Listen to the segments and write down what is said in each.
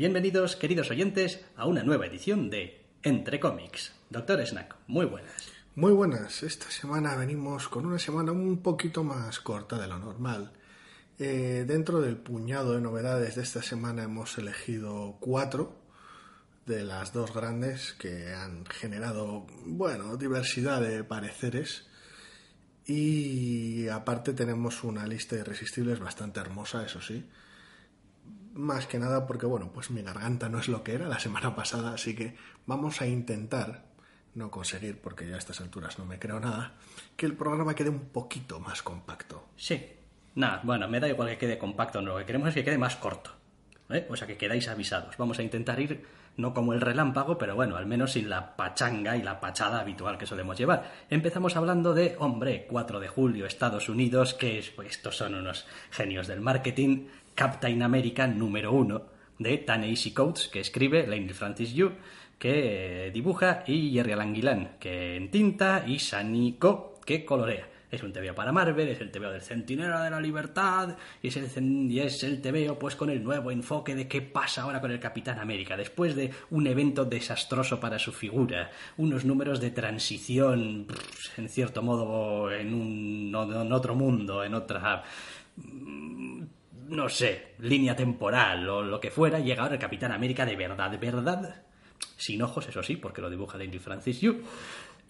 Bienvenidos, queridos oyentes, a una nueva edición de Entre cómics. Doctor Snack, muy buenas. Muy buenas. Esta semana venimos con una semana un poquito más corta de lo normal. Eh, dentro del puñado de novedades de esta semana hemos elegido cuatro de las dos grandes que han generado, bueno, diversidad de pareceres. Y aparte tenemos una lista de irresistibles bastante hermosa, eso sí. Más que nada porque, bueno, pues mi garganta no es lo que era la semana pasada, así que vamos a intentar, no conseguir, porque ya a estas alturas no me creo nada, que el programa quede un poquito más compacto. Sí. Nada, bueno, me da igual que quede compacto, no, lo que queremos es que quede más corto. ¿eh? O sea, que quedáis avisados. Vamos a intentar ir, no como el relámpago, pero bueno, al menos sin la pachanga y la pachada habitual que solemos llevar. Empezamos hablando de, hombre, 4 de julio, Estados Unidos, que es, pues, estos son unos genios del marketing, Captain America número uno de Ta-Nehisi Coates, que escribe, Lane Francis Yu, que eh, dibuja, y Jerry Alan Gillan, que en tinta, y Sani Ko, que colorea. Es un TVO para Marvel, es el TVO del Centinela de la Libertad, y es, el, y pues con el nuevo enfoque de qué pasa ahora con el Capitán América, después de un evento desastroso para su figura, unos números de transición, en cierto modo, en, un, en otro mundo, en otra no sé, línea temporal o lo que fuera, llega ahora el Capitán América de verdad, de verdad, sin ojos, eso sí, porque lo dibuja Lady Francis Yu.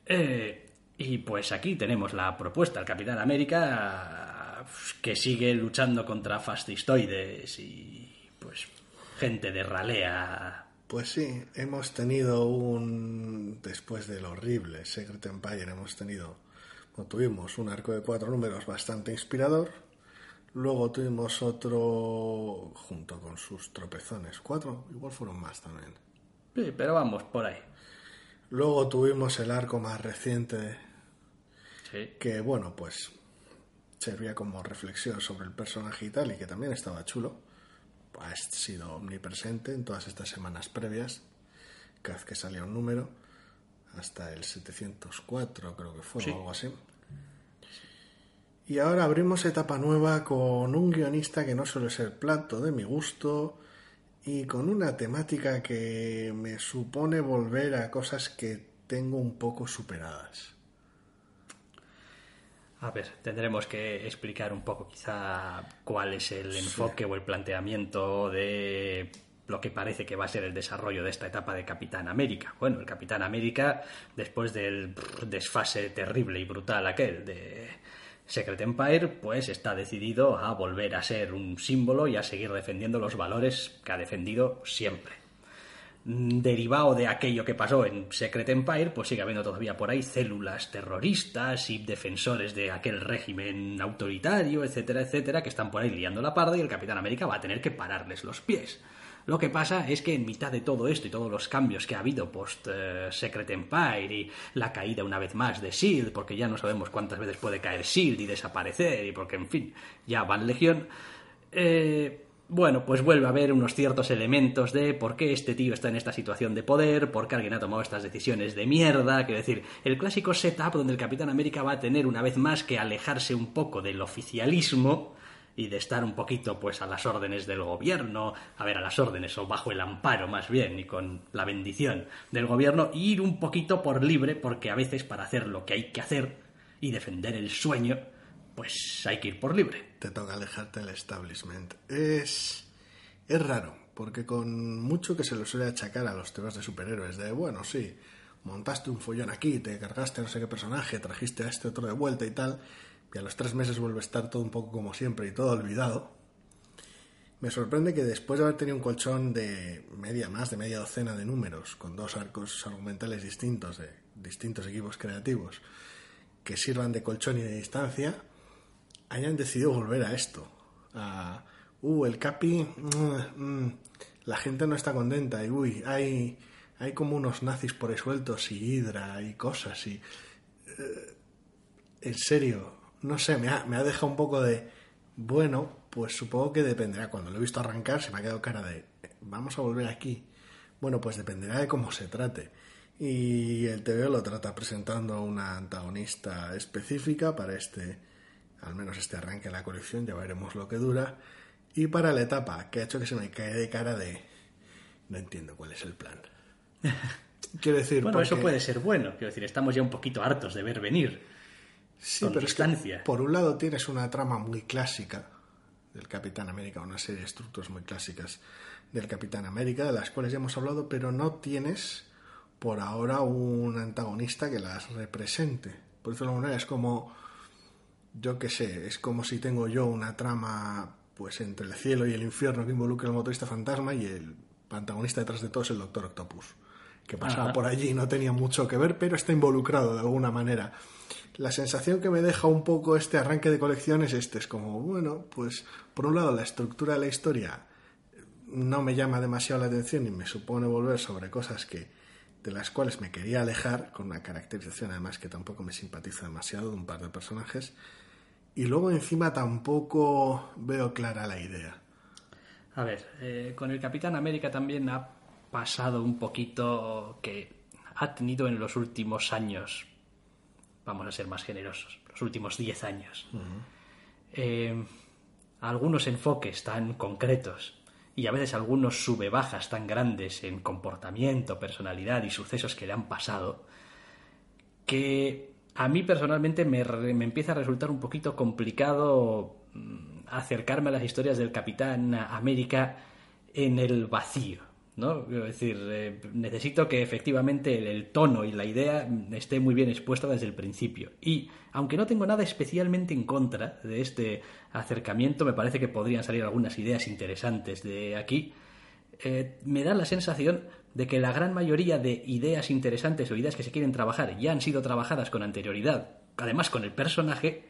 Eh, y pues aquí tenemos la propuesta, el Capitán América que sigue luchando contra fascistoides y pues gente de ralea. Pues sí, hemos tenido un. Después del horrible Secret Empire, hemos tenido. tuvimos un arco de cuatro números bastante inspirador. Luego tuvimos otro. junto con sus tropezones. Cuatro, igual fueron más también. Sí, pero vamos, por ahí. Luego tuvimos el arco más reciente, Sí. que bueno, pues. servía como reflexión sobre el personaje y tal, y que también estaba chulo. Ha sido omnipresente en todas estas semanas previas, cada vez que salía un número, hasta el 704 creo que fue Sí. o algo así. Y ahora abrimos etapa nueva con un guionista que no suele ser plato de mi gusto y con una temática que me supone volver a cosas que tengo un poco superadas. A ver, tendremos que explicar un poco quizá cuál es el enfoque o el planteamiento de lo que parece que va a ser el desarrollo de esta etapa de Capitán América. Bueno, el Capitán América, después del desfase terrible y brutal aquel de Secret Empire, pues está decidido a volver a ser un símbolo y a seguir defendiendo los valores que ha defendido siempre mm, derivado de aquello que pasó en Secret Empire, pues sigue habiendo todavía por ahí células terroristas y defensores de aquel régimen autoritario, etcétera, etcétera, que están por ahí liando la parda y el Capitán América va a tener que pararles los pies. Lo que pasa es que en mitad de todo esto y todos los cambios que ha habido post eh, Secret Empire y la caída una vez más de S.H.I.E.L.D., porque ya no sabemos cuántas veces puede caer S.H.I.E.L.D. y desaparecer, y porque, en fin, ya van legión, eh, bueno, pues vuelve a haber unos ciertos elementos de por qué este tío está en esta situación de poder, por qué alguien ha tomado estas decisiones de mierda, quiero decir, el clásico setup donde el Capitán América va a tener una vez más que alejarse un poco del oficialismo y de estar un poquito pues a las órdenes del gobierno, a ver, a las órdenes o bajo el amparo más bien y con la bendición del gobierno, y ir un poquito por libre porque a veces para hacer lo que hay que hacer y defender el sueño, pues hay que ir por libre. Te toca alejarte del establishment. Es, es raro, porque con mucho que se lo suele achacar a los temas de superhéroes, de bueno, sí, montaste un follón aquí, te cargaste a no sé qué personaje, trajiste a este otro de vuelta y tal, y a los tres meses vuelve a estar todo un poco como siempre y todo olvidado. Me sorprende que después de haber tenido un colchón de media, más de media docena de números, con dos arcos argumentales distintos de distintos equipos creativos, que sirvan de colchón y de distancia, hayan decidido volver a esto. A, uh, el Capi, mm, mm, la gente no está contenta, y uy, hay, hay como unos nazis por ahí sueltos, y hidra, y cosas, y... eh, en serio, no sé, me ha, me ha dejado un poco de... Bueno, pues supongo que dependerá. Cuando lo he visto arrancar se me ha quedado cara de... Vamos a volver aquí. Bueno, pues dependerá de cómo se trate. Y el TVO lo trata presentando a una antagonista específica para este, al menos este arranque de la colección, ya veremos lo que dura. Y para la etapa, que ha hecho que se me cae de cara de... No entiendo cuál es el plan. Quiero decir, Bueno, eso puede ser bueno, quiero decir, estamos ya un poquito hartos de ver venir. Sí, con pero es que, por un lado tienes una trama muy clásica del Capitán América, una serie de estructuras muy clásicas del Capitán América, de las cuales ya hemos hablado, pero no tienes por ahora un antagonista que las represente. Por eso de alguna manera es como, yo qué sé, es como si tengo yo una trama pues entre el cielo y el infierno que involucra al motorista fantasma y el antagonista detrás de todo es el Doctor Octopus, que pasaba Ajá. por allí y no tenía mucho que ver, pero está involucrado de alguna manera. La sensación que me deja un poco este arranque de colección es este, es como, bueno, pues por un lado la estructura de la historia no me llama demasiado la atención y me supone volver sobre cosas que de las cuales me quería alejar, con una caracterización además que tampoco me simpatiza demasiado de un par de personajes, y luego encima tampoco veo clara la idea. A ver, eh, con el Capitán América también ha pasado un poquito que ha tenido en los últimos años, vamos a ser más generosos, los últimos 10 años, eh, algunos enfoques tan concretos y a veces algunos sube-bajas tan grandes en comportamiento, personalidad y sucesos que le han pasado, que a mí personalmente me, me empieza a resultar un poquito complicado mm, acercarme a las historias del Capitán América en el vacío. ¿No? Quiero decir, eh, necesito que efectivamente el, tono y la idea esté muy bien expuesta desde el principio. Y aunque no tengo nada especialmente en contra de este acercamiento, me parece que podrían salir algunas ideas interesantes de aquí eh, me da la sensación de que la gran mayoría de ideas interesantes o ideas que se quieren trabajar ya han sido trabajadas con anterioridad, además con el personaje,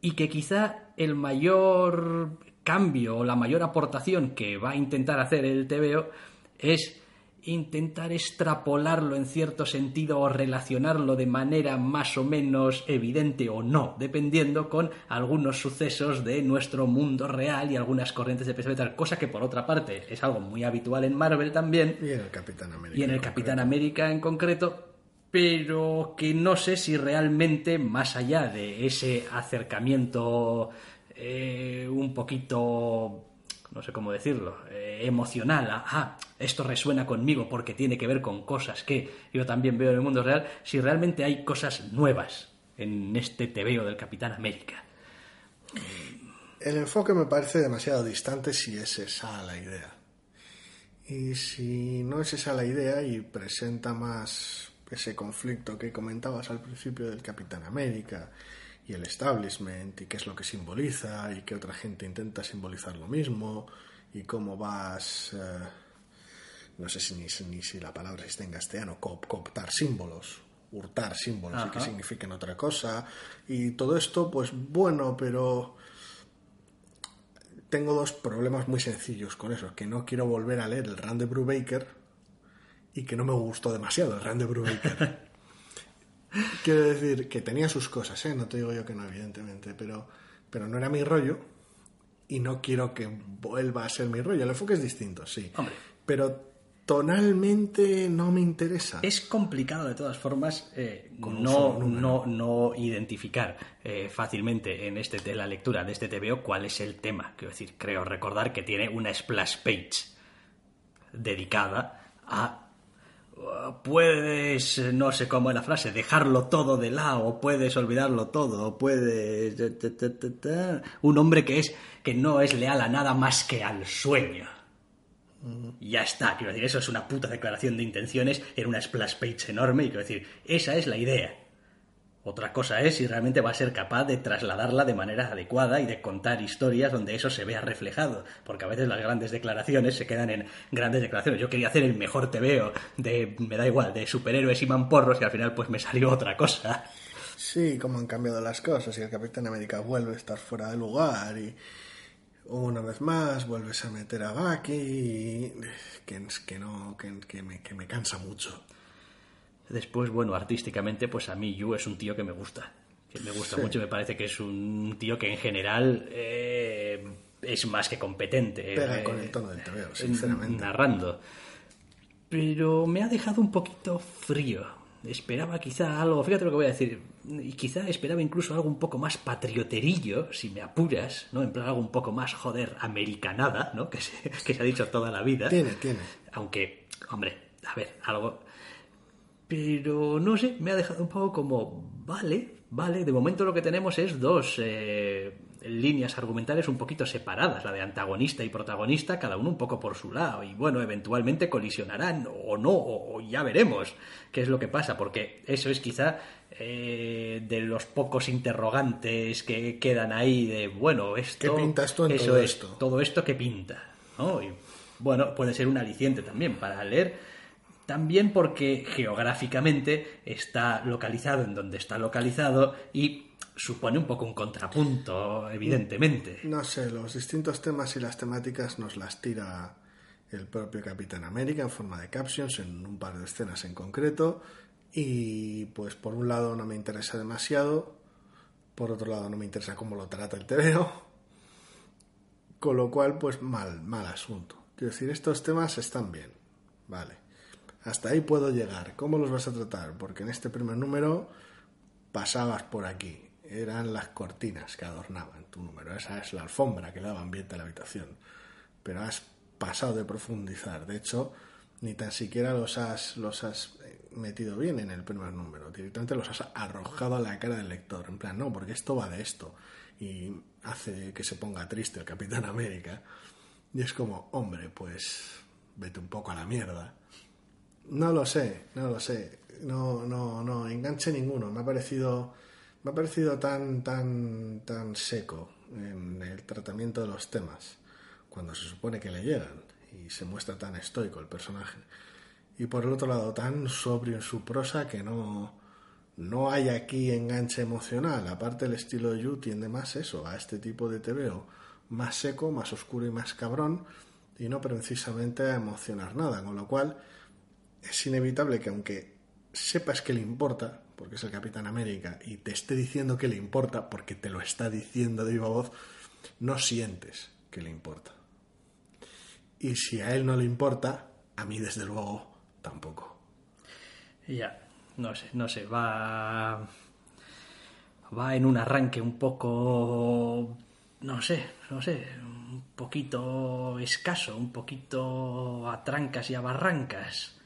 y que quizá el mayor cambio o la mayor aportación que va a intentar hacer el TVO es intentar extrapolarlo en cierto sentido o relacionarlo de manera más o menos evidente o no, dependiendo con algunos sucesos de nuestro mundo real y algunas corrientes de pensamiento, tal, cosa que por otra parte es algo muy habitual en Marvel también Y en el Capitán América. y en el en Capitán concreto. América en concreto, pero que no sé si realmente, más allá de ese acercamiento eh, un poquito, no sé cómo decirlo, eh, emocional, ah, esto resuena conmigo porque tiene que ver con cosas que yo también veo en el mundo real, si realmente hay cosas nuevas en este tebeo del Capitán América. El enfoque me parece demasiado distante si es esa la idea. Y si no es esa la idea y presenta más ese conflicto que comentabas al principio del Capitán América y el establishment y qué es lo que simboliza y que otra gente intenta simbolizar lo mismo y cómo vas, eh, no sé si ni, ni si la palabra existe en castellano, cooptar símbolos, hurtar símbolos y que signifiquen otra cosa y todo esto pues bueno, pero tengo dos problemas muy sencillos con eso, que no quiero volver a leer el run de Brubaker y que no me gustó demasiado el run de Brubaker. quiero decir que tenía sus cosas, ¿eh? no te digo yo que no, evidentemente, pero, pero no era mi rollo y no quiero que vuelva a ser mi rollo. El enfoque es distinto, sí. Hombre. Pero tonalmente no me interesa. Es complicado de todas formas eh, no, no, no identificar eh, fácilmente en este de la lectura de este TVO cuál es el tema. Quiero decir, creo recordar que tiene una splash page dedicada a puedes, no sé cómo es la frase, dejarlo todo de lado, puedes olvidarlo todo, puedes... Un hombre que es que no es leal a nada más que al sueño. Ya está, quiero decir, eso es una puta declaración de intenciones en una splash page enorme, y quiero decir, esa es la idea. Otra cosa es si realmente va a ser capaz de trasladarla de manera adecuada y de contar historias donde eso se vea reflejado, porque a veces las grandes declaraciones se quedan en grandes declaraciones. Yo quería hacer el mejor TVO de, me da igual, de superhéroes y mamporros y al final pues me salió otra cosa. Sí, como han cambiado las cosas y el Capitán América vuelve a estar fuera de lugar y una vez más vuelves a meter a Bucky que, no, que me cansa mucho. Después, bueno, artísticamente, pues a mí Yu es un tío que me gusta. Que me gusta Sí. mucho, me parece que es un tío que en general eh, es más que competente. Pega eh, con el tono del en- sinceramente. Narrando. Pero me ha dejado un poquito frío. Esperaba quizá algo, fíjate lo que voy a decir, y quizá esperaba incluso algo un poco más patrioterillo, si me apuras, ¿no? En plan algo un poco más, joder, americanada, ¿no? Que se, que se ha dicho toda la vida. Tiene, tiene. Aunque, hombre, a ver, algo. Pero no sé, me ha dejado un poco como. Vale, vale. De momento lo que tenemos es dos eh, líneas argumentales un poquito separadas, la de antagonista y protagonista, cada uno un poco por su lado. Y bueno, eventualmente colisionarán o no, o, o ya veremos qué es lo que pasa, porque eso es quizá eh, de los pocos interrogantes que quedan ahí de, bueno, esto. ¿Qué pintas tú en eso todo es, esto? todo esto que pinta, ¿no? Y bueno, puede ser un aliciente también para leer. También porque geográficamente está localizado en donde está localizado y supone un poco un contrapunto, evidentemente. No sé, los distintos temas y las temáticas nos las tira el propio Capitán América en forma de captions en un par de escenas en concreto y pues por un lado no me interesa demasiado, por otro lado no me interesa cómo lo trata el TVO, con lo cual pues mal, mal asunto. Quiero decir, estos temas están bien, vale. Hasta ahí puedo llegar. ¿Cómo los vas a tratar? Porque en este primer número pasabas por aquí. Eran las cortinas que adornaban tu número. Esa es la alfombra que daba ambiente a la habitación. Pero has pasado de profundizar. De hecho, ni tan siquiera los has, los has eh, metido bien en el primer número. Directamente los has arrojado a la cara del lector. En plan, no, porque esto va de esto. Y hace que se ponga triste el Capitán América. Y es como, hombre, pues vete un poco a la mierda. No lo sé, no lo sé. No, no, no, enganche ninguno. Me ha parecido, me ha parecido tan, tan, tan seco en el tratamiento de los temas, cuando se supone que le llegan y se muestra tan estoico el personaje. Y por el otro lado, tan sobrio en su prosa que no, no hay aquí enganche emocional. Aparte, el estilo de Yu tiende más eso, a este tipo de TVO, más seco, más oscuro y más cabrón, y no precisamente a emocionar nada. Con lo cual, es inevitable que aunque sepas que le importa, porque es el Capitán América, y te esté diciendo que le importa, porque te lo está diciendo de viva voz, no sientes que le importa. Y si a él no le importa, a mí desde luego tampoco. Ya, no sé, no sé, va. Va en un arranque un poco. No sé, no sé, un poquito escaso, un poquito a trancas y a barrancas.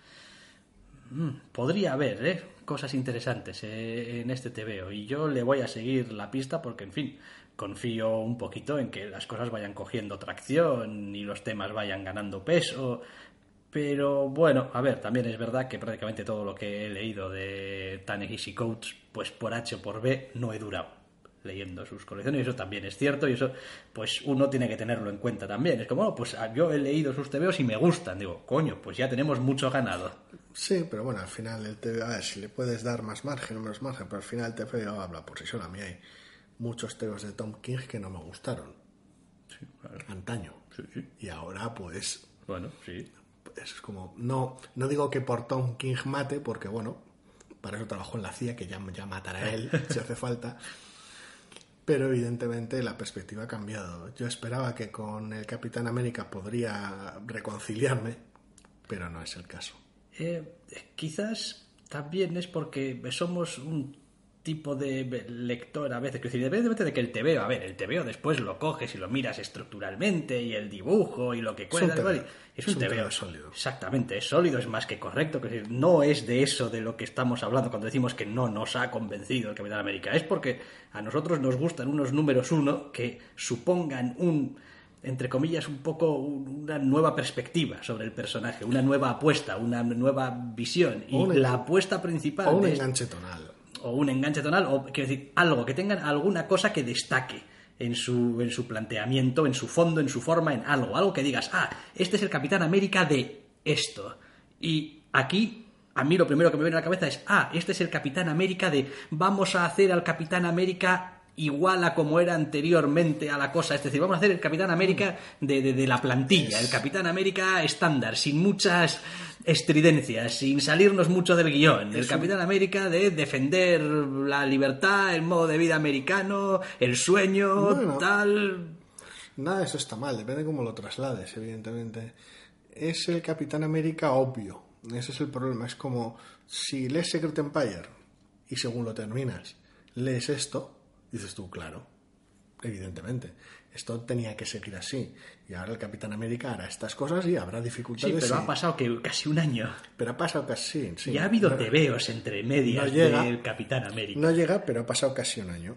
Mm, podría haber, ¿eh? Cosas interesantes eh, en este TVO. Y yo le voy a seguir la pista porque, en fin, confío un poquito en que las cosas vayan cogiendo tracción y los temas vayan ganando peso. Pero bueno, a ver, también es verdad que prácticamente todo lo que he leído de Ta-Nehisi Coates, pues por H o por B, no he durado leyendo sus colecciones, y eso también es cierto, y eso, pues uno tiene que tenerlo en cuenta también. Es como, bueno, pues ah, yo he leído sus TVOs y me gustan. Digo, coño, pues ya tenemos mucho ganado. Sí, pero bueno, al final el TVO, a ver, si le puedes dar más margen o menos margen, pero al final el TVO habla por sí solo. A mí hay muchos TVOs de Tom King que no me gustaron. Antaño. Y ahora, pues, Bueno, sí. es como, no, no digo que por Tom King mate, porque bueno, para eso trabajó en la CIA, que ya, ya matará él si hace falta. Pero evidentemente la perspectiva ha cambiado. Yo esperaba que con el Capitán América podría reconciliarme, pero no es el caso. Eh, quizás también es porque somos un tipo de lector a veces, que decir, independientemente de que el TVO, a ver, el TVO después lo coges y lo miras estructuralmente y el dibujo y lo que cuenta, es un, TVO, sólido. Exactamente, es sólido, es más que correcto, que decir, no es de eso de lo que estamos hablando cuando decimos que no nos ha convencido el Capitán América, es porque a nosotros nos gustan unos números uno que supongan un entre comillas, un poco una nueva perspectiva sobre el personaje, una nueva apuesta, una nueva visión. Y la apuesta principal. O un enganche tonal o un enganche tonal, o quiero decir, algo, que tengan alguna cosa que destaque en su, en su planteamiento, en su fondo, en su forma, en algo, algo que digas, ah, este es el Capitán América de esto. Y aquí, a mí lo primero que me viene a la cabeza es, ah, este es el Capitán América de vamos a hacer al Capitán América igual a como era anteriormente a la cosa. Es decir, vamos a hacer el Capitán América de, de, la plantilla, el Capitán América estándar, sin muchas estridencias, sin salirnos mucho del guion. El Capitán América de defender la libertad, el modo de vida americano, el sueño, tal. Nada de eso está mal, depende de cómo lo traslades, evidentemente. Es el Capitán América obvio. Ese es el problema. Es como si lees Secret Empire y según lo terminas, lees esto, Dices tú, claro, evidentemente. Esto tenía que seguir así. Y ahora el Capitán América hará estas cosas y habrá dificultades. Sí, pero ha pasado que casi un año. Pero ha pasado casi, sí. Ya ha habido tebeos entre medias del Capitán América. No llega, pero ha pasado casi un año.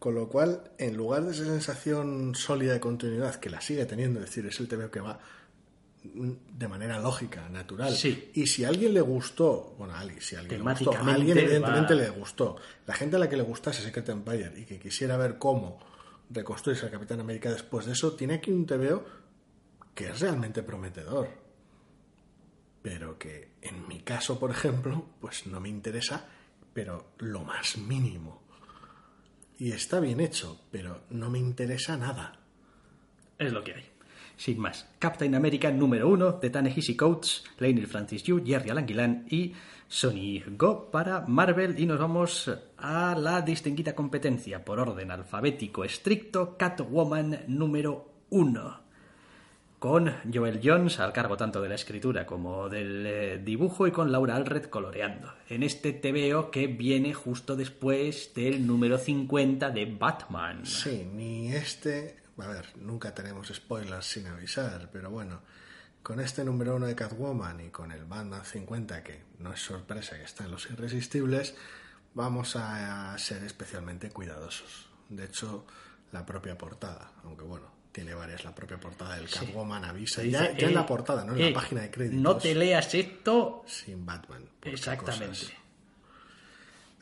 Con lo cual, en lugar de esa sensación sólida de continuidad que la sigue teniendo, es decir, es el tebeo que va de manera lógica, natural. Y si a alguien le gustó, bueno, a alguien, si a alguien le gustó, a alguien evidentemente le gustó. La gente a la que le gustase Secret Empire y que quisiera ver cómo reconstruirse al Capitán América después de eso, tiene aquí un TVO que es realmente prometedor. Pero que en mi caso, por ejemplo, pues no me interesa, pero lo más mínimo. Y está bien hecho, pero no me interesa nada. Es lo que hay sin más. Captain America número uno de Ta-Nehisi Coates, Lionel Francis Yu, Jerry Alan y Sony Go para Marvel y nos vamos a la distinguida competencia por orden alfabético estricto Catwoman número uno con Joel Jones al cargo tanto de la escritura como del eh, dibujo y con Laura Alred coloreando. En este TVO que viene justo después del número 50 de Batman. Sí, ni este a ver, nunca tenemos spoilers sin avisar, pero bueno, con este número uno de Catwoman y con el Batman 50, que no es sorpresa que está en Los Irresistibles, vamos a ser especialmente cuidadosos. De hecho, la propia portada, aunque bueno, tiene varias, la propia portada del Catwoman avisa. ya, en la portada, no en la página de créditos. No te leas esto sin Batman. Exactamente.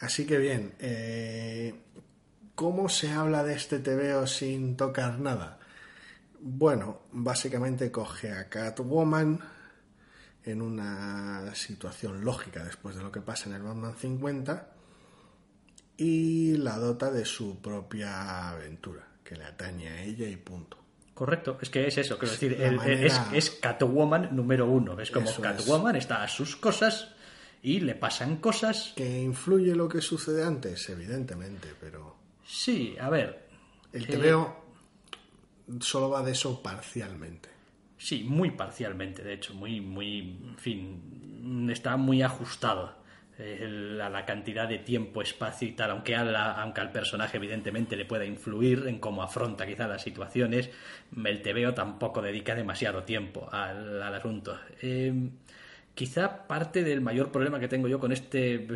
Así que bien, eh, ¿Cómo se habla de este TVO sin tocar nada? Bueno, básicamente coge a Catwoman en una situación lógica después de lo que pasa en el Batman 50 y la dota de su propia aventura, que le atañe a ella y punto. Correcto, es que es eso, quiero decir, es, Catwoman número uno, es como Catwoman está a sus cosas y le pasan cosas. Que influye lo que sucede antes, evidentemente, pero Sí, a ver. El eh, TVO solo va de eso parcialmente. Sí, muy parcialmente, de hecho, muy, muy, en fin, está muy ajustado eh, a la cantidad de tiempo, espacio y tal, aunque, aunque al personaje evidentemente le pueda influir en cómo afronta quizá las situaciones, el TVO tampoco dedica demasiado tiempo al, asunto. Eh, quizá parte del mayor problema que tengo yo con este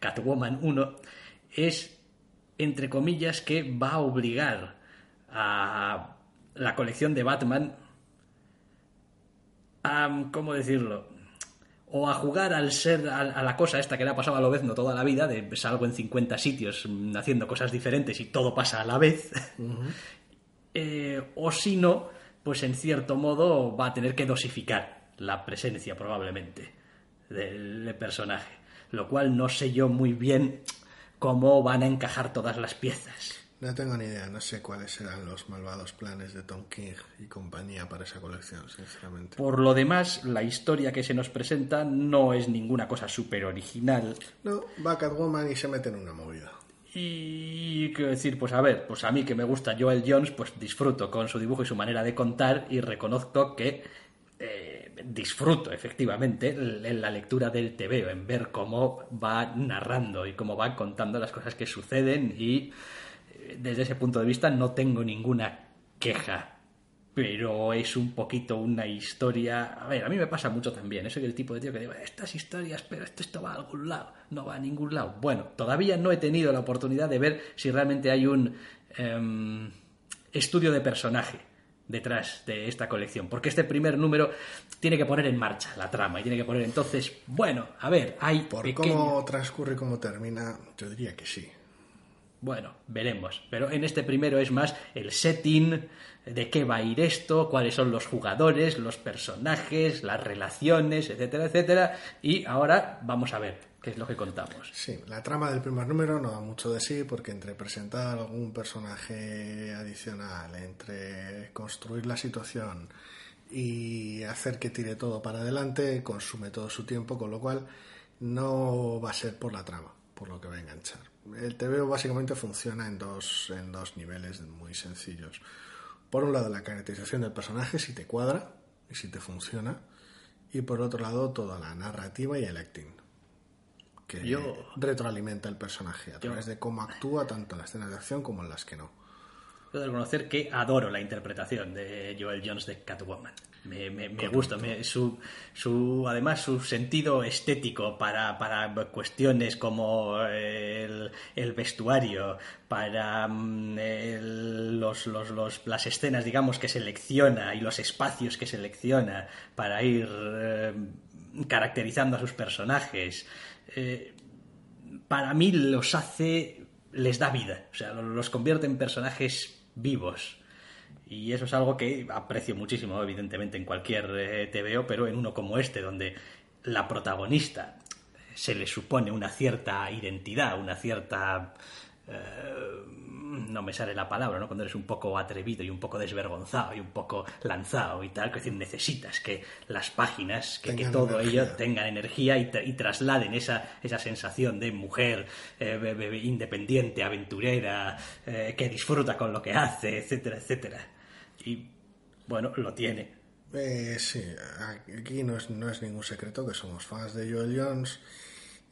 Catwoman 1 es entre comillas, que va a obligar a la colección de Batman a, ¿cómo decirlo? O a jugar al ser, a, la cosa esta que le ha pasado a lo no toda la vida, de salgo en 50 sitios haciendo cosas diferentes y todo pasa a la vez. Eh, o si no, pues en cierto modo va a tener que dosificar la presencia probablemente del personaje. Lo cual no sé yo muy bien cómo van a encajar todas las piezas. No tengo ni idea, no sé cuáles serán los malvados planes de Tom King y compañía para esa colección, sinceramente. Por lo demás, la historia que se nos presenta no es ninguna cosa súper original. No, va Catwoman y se mete en una movida. Y quiero decir, pues a ver, pues a mí que me gusta Joel Jones, pues disfruto con su dibujo y su manera de contar y reconozco que eh, disfruto efectivamente en la lectura del TVO, en ver cómo va narrando y cómo va contando las cosas que suceden y eh, desde ese punto de vista no tengo ninguna queja pero es un poquito una historia. A ver, a mí me pasa mucho también. Soy el tipo de tío que digo, estas historias, pero esto, esto va a algún lado, no va a ningún lado. Bueno, todavía no he tenido la oportunidad de ver si realmente hay un em, estudio de personaje detrás de esta colección, porque este primer número tiene que poner en marcha la trama y tiene que poner entonces, bueno, a ver, hay por cómo transcurre y cómo termina, yo diría que sí. Bueno, veremos. Pero en este primero es más el setting, de qué va a ir esto, cuáles son los jugadores, los personajes, las relaciones, etcétera, etcétera. Y ahora vamos a ver qué es lo que contamos. Sí, la trama del primer número no da mucho de sí porque entre presentar algún personaje adicional, entre construir la situación y hacer que tire todo para adelante, consume todo su tiempo, con lo cual no va a ser por la trama, por lo que va a enganchar el TVO básicamente funciona en dos, en dos niveles muy sencillos. Por un lado, la caracterización del personaje, si te cuadra y si te funciona. Y por otro lado, toda la narrativa y el acting. Que retroalimenta el personaje a través de cómo actúa tanto en las escenas de acción como en las que no. Puedo reconocer que adoro la interpretación de Joel Jones de Catwoman. Me, me, gusta, su, su, además su sentido estético para, para cuestiones como el, el vestuario, para mm, los, los, los, las escenas, digamos, que selecciona y los espacios que selecciona para ir eh, caracterizando a sus personajes. Eh, para mí los hace, les da vida, o sea, los convierte en personajes vivos. Y eso es algo que aprecio muchísimo, evidentemente, en cualquier eh, TVO, pero en uno como este, donde la protagonista se le supone una cierta identidad, una cierta... Eh, no me sale la palabra, ¿no? Cuando eres un poco atrevido y un poco desvergonzado y un poco lanzado y tal, que decir, necesitas que las páginas, que, todo ello tengan energía y, trasladen esa, esa sensación de mujer eh, independiente, aventurera, que disfruta con lo que hace, etcétera, etcétera. Y bueno, lo tiene. Eh, sí, aquí no es, no es ningún secreto que somos fans de Joel Jones.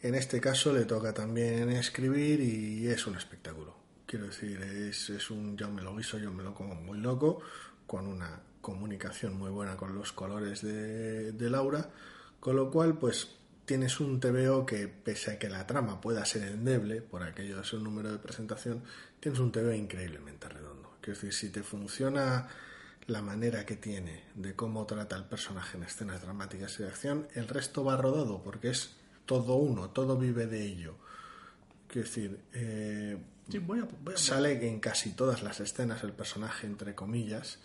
En este caso le toca también escribir y es un espectáculo. Quiero decir, es, es un yo me lo guiso, yo me lo como muy loco, con una comunicación muy buena con los colores de, de Laura, con lo cual pues tienes un TVO que pese a que la trama pueda ser endeble, por aquello de su número de presentación, tienes un TVO increíblemente redondo. Quiero decir, si te funciona la manera que tiene de cómo trata el personaje en escenas dramáticas y de acción, el resto va rodado porque es todo uno, todo vive de ello. Quiero decir, eh, sale en casi todas las escenas el personaje, entre comillas,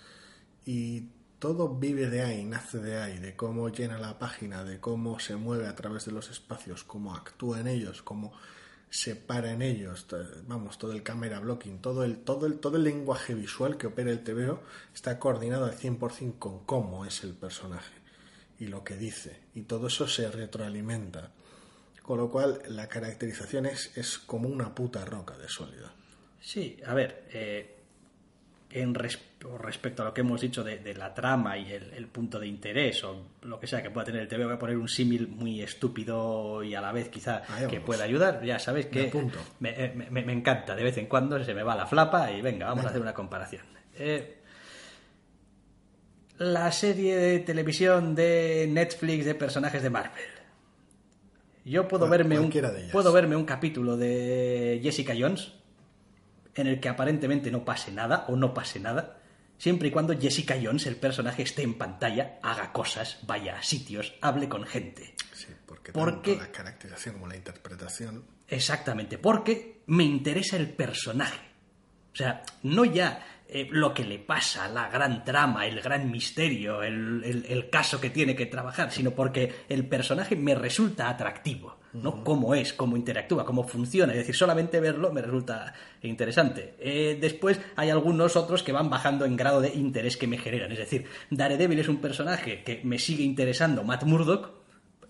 y todo vive de ahí, nace de ahí, de cómo llena la página, de cómo se mueve a través de los espacios, cómo actúa en ellos, cómo separa en ellos, vamos, todo el camera blocking, todo el, todo el, todo el lenguaje visual que opera el TVO está coordinado al 100% con cómo es el personaje y lo que dice, y todo eso se retroalimenta. Con lo cual, la caracterización es, es como una puta roca de sólida. Sí, a ver, eh, en respecto a lo que hemos dicho de, la trama y el, punto de interés o lo que sea que pueda tener el TV, voy a poner un símil muy estúpido y a la vez quizá que pueda ayudar. Ya sabéis que eh, me, me, encanta, de vez en cuando se me va la flapa y venga, vamos a hacer una comparación. Eh, la serie de televisión de Netflix de personajes de Marvel. Yo puedo verme un puedo verme un capítulo de Jessica Jones en el que aparentemente no pase nada o no pase nada, siempre y cuando Jessica Jones, el personaje, esté en pantalla, haga cosas, vaya a sitios, hable con gente. Sí, porque, porque la caracterización como la interpretación. Exactamente, porque me interesa el personaje. O sea, no ya eh, lo que le pasa, la gran trama, el gran misterio, el, el, caso que tiene que trabajar, sino porque el personaje me resulta atractivo. ¿no? Cómo es, cómo interactúa, cómo funciona. Es decir, solamente verlo me resulta interesante. Eh, después hay algunos otros que van bajando en grado de interés que me generan. Es decir, Daredevil es un personaje que me sigue interesando, Matt Murdock,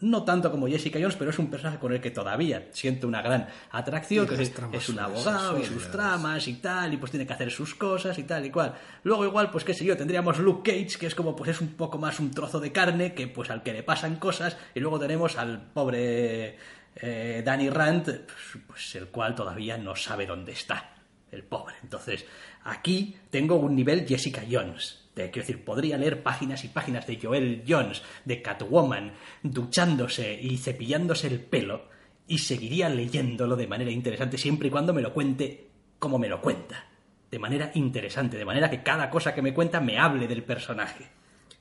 no tanto como Jessica Jones, pero es un personaje con el que todavía siento una gran atracción, que es, un abogado y sus tramas y tal, y pues tiene que hacer sus cosas y tal y cual. Luego igual, pues qué sé yo, tendríamos Luke Cage, que es como, pues es un poco más un trozo de carne, que pues al que le pasan cosas, y luego tenemos al pobre eh, Danny Rand, pues, pues el cual todavía no sabe dónde está, el pobre. Entonces, aquí tengo un nivel Jessica Jones. De, quiero decir, podría leer páginas y páginas de Joel Jones, de Catwoman, duchándose y cepillándose el pelo, y seguiría leyéndolo de manera interesante siempre y cuando me lo cuente como me lo cuenta. De manera interesante, de manera que cada cosa que me cuenta me hable del personaje.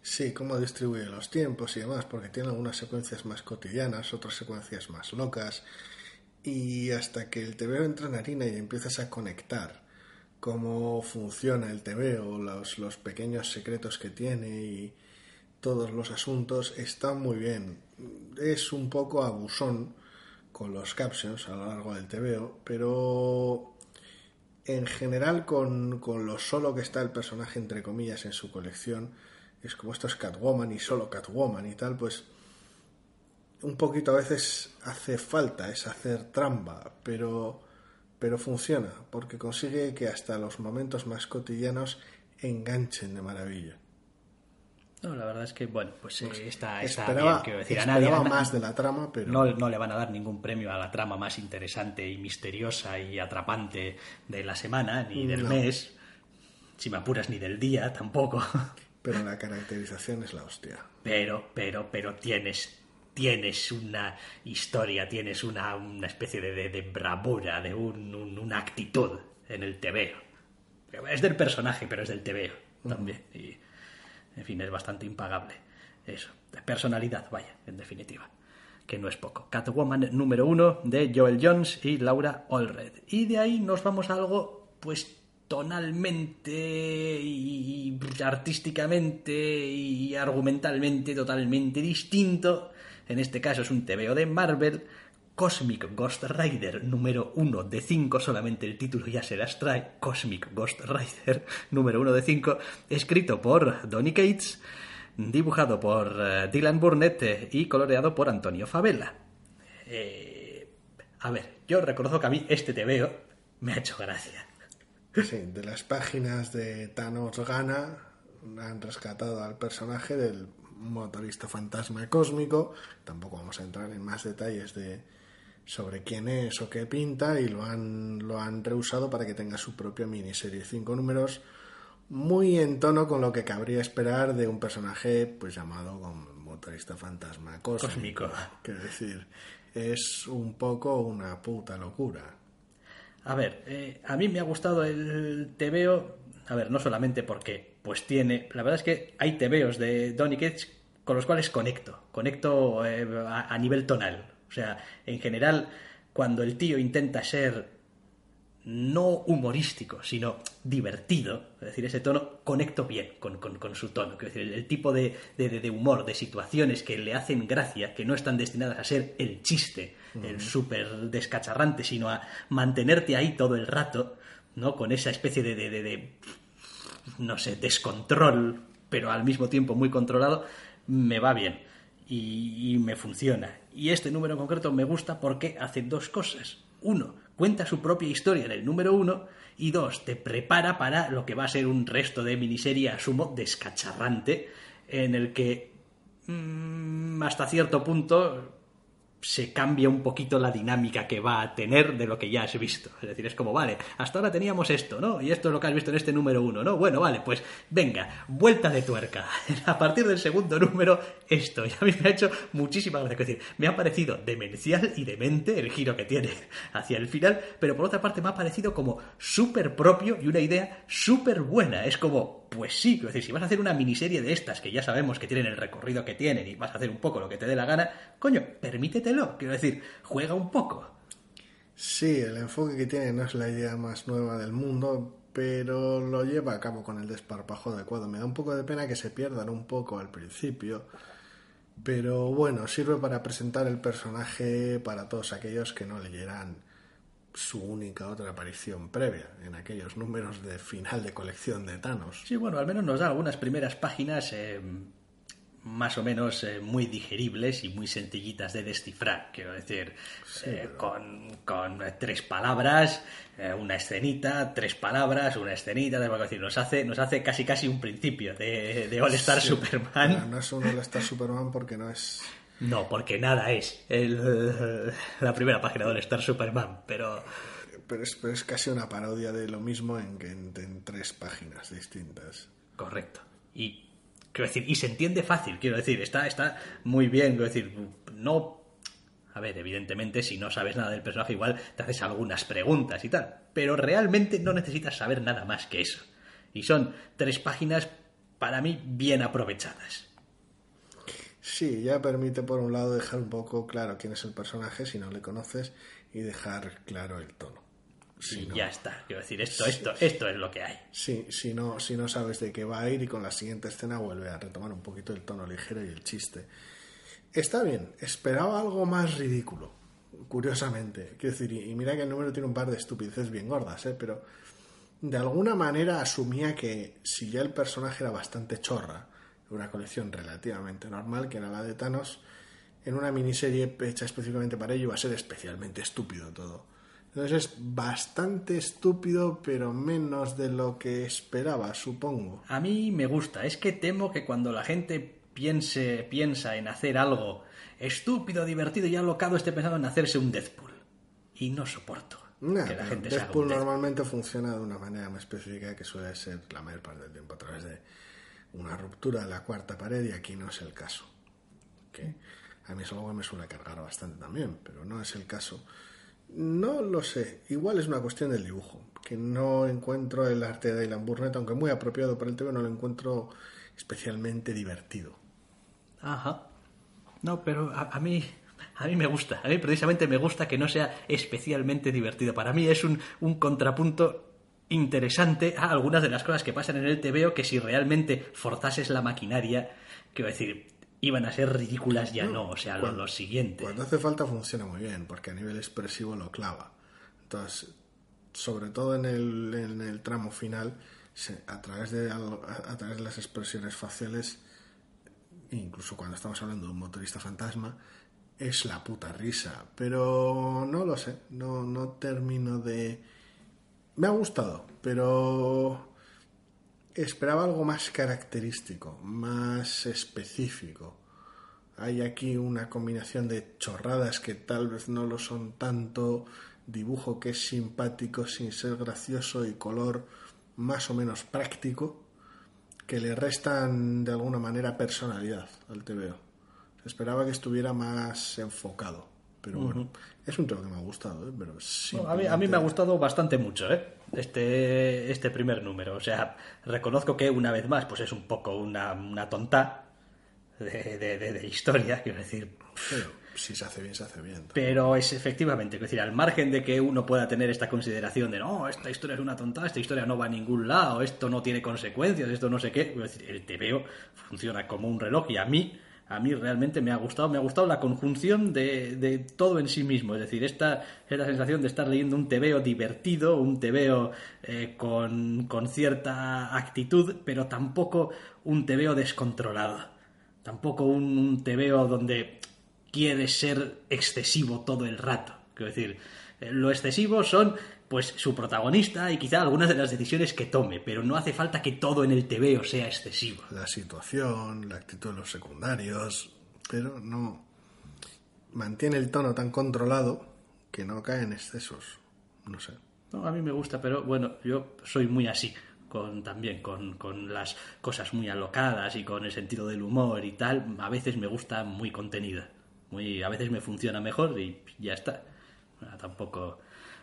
Sí, cómo distribuye los tiempos y demás, porque tiene algunas secuencias más cotidianas, otras secuencias más locas, y hasta que el TVO entra en harina y empiezas a conectar cómo funciona el TVO, los, los pequeños secretos que tiene y todos los asuntos, está muy bien. Es un poco abusón con los captions a lo largo del TVO, pero en general con, con lo solo que está el personaje, entre comillas, en su colección, es como esto es Catwoman y solo Catwoman y tal, pues un poquito a veces hace falta es hacer trampa, pero, pero funciona, porque consigue que hasta los momentos más cotidianos enganchen de maravilla. No, la verdad es que, bueno, pues eh, está, está esperaba bien, quiero decir, a nadie, más de la trama, pero No, no le van a dar ningún premio a la trama más interesante y misteriosa y atrapante de la semana, ni del No. mes, si me apuras, ni del día tampoco. pero la caracterización es la hostia. Pero, pero, pero tienes, tienes una historia, tienes una, una especie de, de- de bravura, de un- un- una actitud en el tebeo. Es del personaje, pero es del tebeo también. Y, en fin, es bastante impagable. Eso, personalidad, vaya, en definitiva. Que no es poco. Catwoman número uno de Joel Jones y Laura Allred. Y de ahí nos vamos a algo, pues, tonalmente y artísticamente y argumentalmente totalmente distinto. En este caso es un TVO de Marvel. Cosmic Ghost Rider número 1 de 5, solamente el título ya se las trae. Cosmic Ghost Rider número 1 de 5, escrito por Donny Cates, dibujado por eh, Dylan Burnett eh, y coloreado por Antonio Favela. Eh, a ver, yo reconozco que a mí este TVO me ha hecho gracia. Sí, de las páginas de Thanos Gana han rescatado al personaje del motorista fantasma cósmico. Tampoco vamos a entrar en más detalles de sobre quién es o qué pinta y lo han, lo han reusado para que tenga su propia miniserie. Cinco números muy en tono con lo que cabría esperar de un personaje pues llamado motorista fantasma cósmico. Cósmico. Quiero decir, es un poco una puta locura. A ver, eh, a mí me ha gustado el TVO, a ver, no solamente porque pues tiene, la verdad es que hay TVOs de Donny Cates con los cuales conecto, conecto eh, a, a nivel tonal. O sea, en general, cuando el tío intenta ser no humorístico, sino divertido, es decir, ese tono, conecto bien con, con- con su tono. Quiero decir, el, el tipo de, de- humor, de situaciones que le hacen gracia, que no están destinadas a ser el chiste, el súper descacharrante, sino a mantenerte ahí todo el rato, ¿no? Con esa especie de- de, no sé, descontrol, pero al mismo tiempo muy controlado, me va bien y, me funciona. Y este número en concreto me gusta porque hace dos cosas. Uno, cuenta su propia historia en el número uno. Y dos, te prepara para lo que va a ser un resto de miniserie, asumo, descacharrante, en el que mm, hasta cierto punto se cambia un poquito la dinámica que va a tener de lo que ya has visto. Es decir, es como, vale, hasta ahora teníamos esto, ¿no? Y esto es lo que has visto en este número uno, ¿no? Bueno, vale, pues venga, vuelta de tuerca. A partir del segundo número, esto. Y a mí me ha hecho muchísima gracia. Es decir, me ha parecido demencial y demente el giro que tiene hacia el final, pero por otra parte me ha parecido como súper propio y una idea súper buena. Es como, pues sí, quiero decir, si vas a hacer una miniserie de estas que ya sabemos que tienen el recorrido que tienen y vas a hacer un poco lo que te dé la gana, coño, permítetelo. Quiero decir, juega un poco. Sí, el enfoque que tiene no es la idea más nueva del mundo, pero lo lleva a cabo con el desparpajo adecuado. Me da un poco de pena que se pierdan un poco al principio, pero bueno, sirve para presentar el personaje para todos aquellos que no leyeran su única otra aparición previa en aquellos números de final de colección de Thanos. Sí, bueno, al menos nos da algunas primeras páginas eh, más o menos eh, muy digeribles y muy sencillitas de descifrar, quiero decir, eh, con, con, tres palabras, eh, una escenita, tres palabras, una escenita, decir, nos hace, nos hace casi casi un principio de, de All Star Superman. no es un All Star Superman porque no es... No, porque nada es el, la primera página de Star Superman, pero... Pero es, pero es casi una parodia de lo mismo en, en, en tres páginas distintas. Correcto. Y Quiero decir, y se entiende fácil, quiero decir, está, está muy bien, quiero decir, no... A ver, evidentemente, si no sabes nada del personaje, igual te haces algunas preguntas y tal, pero realmente no necesitas saber nada más que eso. Y son tres páginas, para mí, bien aprovechadas. Sí, ya permite por un lado dejar un poco claro quién es el personaje si no le conoces y dejar claro el tono. Sí, ya está. Quiero decir, esto, esto, esto es lo que hay. Sí, si no, si no sabes de qué va a ir y con la siguiente escena vuelve a retomar un poquito el tono ligero y el chiste. Está bien, esperaba algo más ridículo, curiosamente. Quiero decir, y mira que el número tiene un par de estupideces bien gordas, ¿eh? pero de alguna manera asumía que si ya el personaje era bastante chorra, una colección relativamente normal, que era la de Thanos, en una miniserie hecha específicamente para ello iba a ser especialmente estúpido todo. Entonces es bastante estúpido, pero menos de lo que esperaba, supongo. A mí me gusta. Es que temo que cuando la gente piense, piensa en hacer algo estúpido, divertido y alocado, esté pensando en hacerse un Deadpool. Y no soporto. que la gente Deadpool, normalmente funciona de una manera más específica que suele ser la mayor parte del tiempo a través de una ruptura de la cuarta pared y aquí no es el caso. A mí es algo que me suele cargar bastante también, pero no es el caso. No lo sé, igual es una cuestión del dibujo, que no encuentro el arte de Dylan Burnett, aunque muy apropiado para el TV, no lo encuentro especialmente divertido. Ajá. No, pero a, mí a mí me gusta, a mí precisamente me gusta que no sea especialmente divertido. Para mí es un contrapunto interesante a algunas de las cosas que pasan en el TVO que si realmente forzases la maquinaria, quiero decir, iban a ser ridículas ya no, o sea, lo, siguiente. Cuando hace falta funciona muy bien, porque a nivel expresivo lo clava. Entonces, sobre todo en el, en el tramo final, a, través de, a, través de las expresiones faciales, incluso cuando estamos hablando de un motorista fantasma, es la puta risa. Pero no lo sé, no, no termino de... Me ha gustado, pero esperaba algo más característico, más específico. Hay aquí una combinación de chorradas que tal vez no lo son tanto, dibujo que es simpático sin ser gracioso y color más o menos práctico, que le restan de alguna manera personalidad al TVO. Esperaba que estuviera más enfocado. Pero bueno, es un tema que me ha gustado, ¿eh? pero a, mí, a, mí, me ha gustado bastante mucho, ¿eh? Este, este primer número. O sea, reconozco que una vez más, pues es un poco una, una tonta de, de, historia, quiero decir. Pero si se hace bien, se hace bien. Pero es efectivamente, quiero decir, al margen de que uno pueda tener esta consideración de no, esta historia es una tonta, esta historia no va a ningún lado, esto no tiene consecuencias, esto no sé qué, decir, el TVO funciona como un reloj y a mí a mí realmente me ha gustado, me ha gustado la conjunción de, todo en sí mismo, es decir, esta es la sensación de estar leyendo un tebeo divertido, un tebeo eh, con, cierta actitud, pero tampoco un tebeo descontrolado, tampoco un, un tebeo donde quiere ser excesivo todo el rato, quiero decir, eh, lo excesivo son pues su protagonista y quizá algunas de las decisiones que tome, pero no hace falta que todo en el TVO sea excesivo. La situación, la actitud de los secundarios, pero no mantiene el tono tan controlado que no cae en excesos. No sé. No, a mí me gusta, pero bueno, yo soy muy así. Con, también con, con las cosas muy alocadas y con el sentido del humor y tal, a veces me gusta muy contenida. Muy, a veces me funciona mejor y ya está. tampoco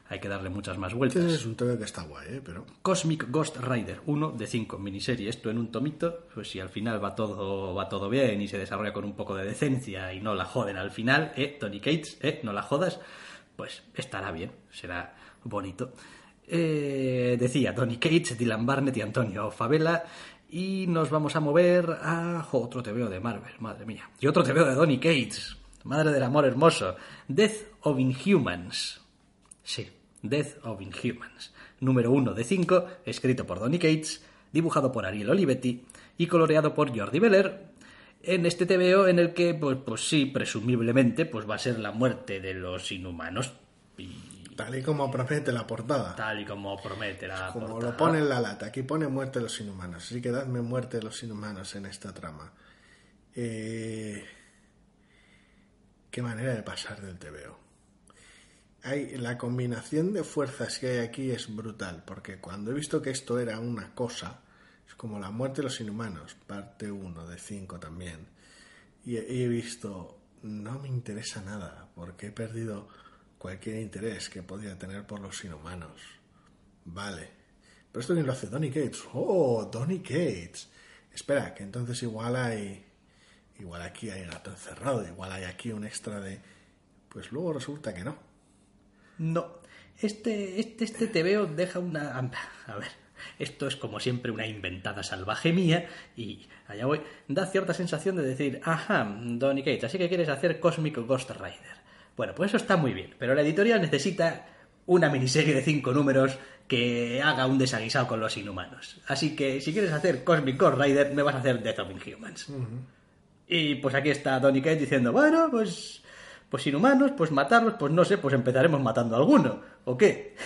hay que darle muchas más vueltas. es un tema que está guay, ¿eh? Pero... Cosmic Ghost Rider, uno de cinco, miniserie. Esto en un tomito, pues si al final va todo, va todo bien y se desarrolla con un poco de decencia y no la joden al final, ¿eh? Tony Cates, ¿eh? No la jodas, pues estará bien, será bonito. Eh, decía Tony Cates, Dylan Barnett y Antonio Favela. Y nos vamos a mover a otro TVO de Marvel, madre mía. Y otro TVO de Tony Cates, madre del amor hermoso. Death of Inhumans. Sí, Death of Inhumans, número 1 de 5, escrito por Donny Cates, dibujado por Ariel Olivetti y coloreado por Jordi Beller, en este TVO en el que, pues, pues sí, presumiblemente, pues va a ser la muerte de los inhumanos. Y Tal y como promete la portada. tal y como promete la Como portada. lo pone en la lata. Aquí pone muerte de los inhumanos. Así que dadme muerte de los inhumanos en esta trama. Eh, Qué manera de pasar del TVO. Hay, la combinación de fuerzas que hay aquí es brutal. Porque cuando he visto que esto era una cosa, es como la muerte de los inhumanos, parte 1 de 5 también. Y he, visto, no me interesa nada, porque he perdido cualquier interés que podía tener por los inhumanos. Vale. Pero esto quién lo hace, Donny Cates. Oh, Donny Cates. Espera, que entonces igual hay. Igual aquí hay gato encerrado, igual hay aquí un extra de. Pues luego resulta que no. No, este, este, este TVO deja una... A ver, esto es como siempre una inventada salvaje mía y allá voy. Da cierta sensación de decir, ajá, Donny Cates, así que quieres hacer Cosmic Ghost Rider. Bueno, pues eso está muy bien, pero la editorial necesita una miniserie de cinco números que haga un desaguisado con los inhumanos. Así que si quieres hacer Cosmic Ghost Rider, me vas a hacer Death of Inhumans. Y pues aquí está Donny Cates diciendo, bueno, pues, pues inhumanos, pues matarlos, pues no sé, pues empezaremos matando a alguno. ¿O qué?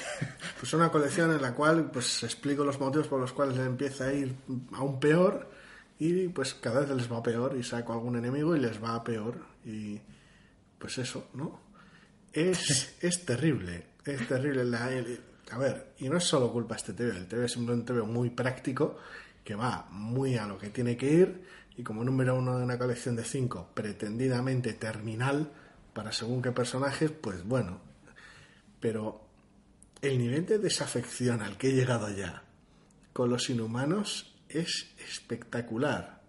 Pues una colección en la cual pues explico los motivos por los cuales le empieza a ir aún peor y pues cada vez les va peor y saco algún enemigo y les va peor y pues eso, ¿no? Es, es terrible, es terrible. La- a ver, y no es solo culpa este TV, el TV es un TV muy práctico que va muy a lo que tiene que ir y como número uno de una colección de cinco pretendidamente terminal para según qué personajes, pues bueno, pero el nivel de desafección al que he llegado ya con los inhumanos es espectacular.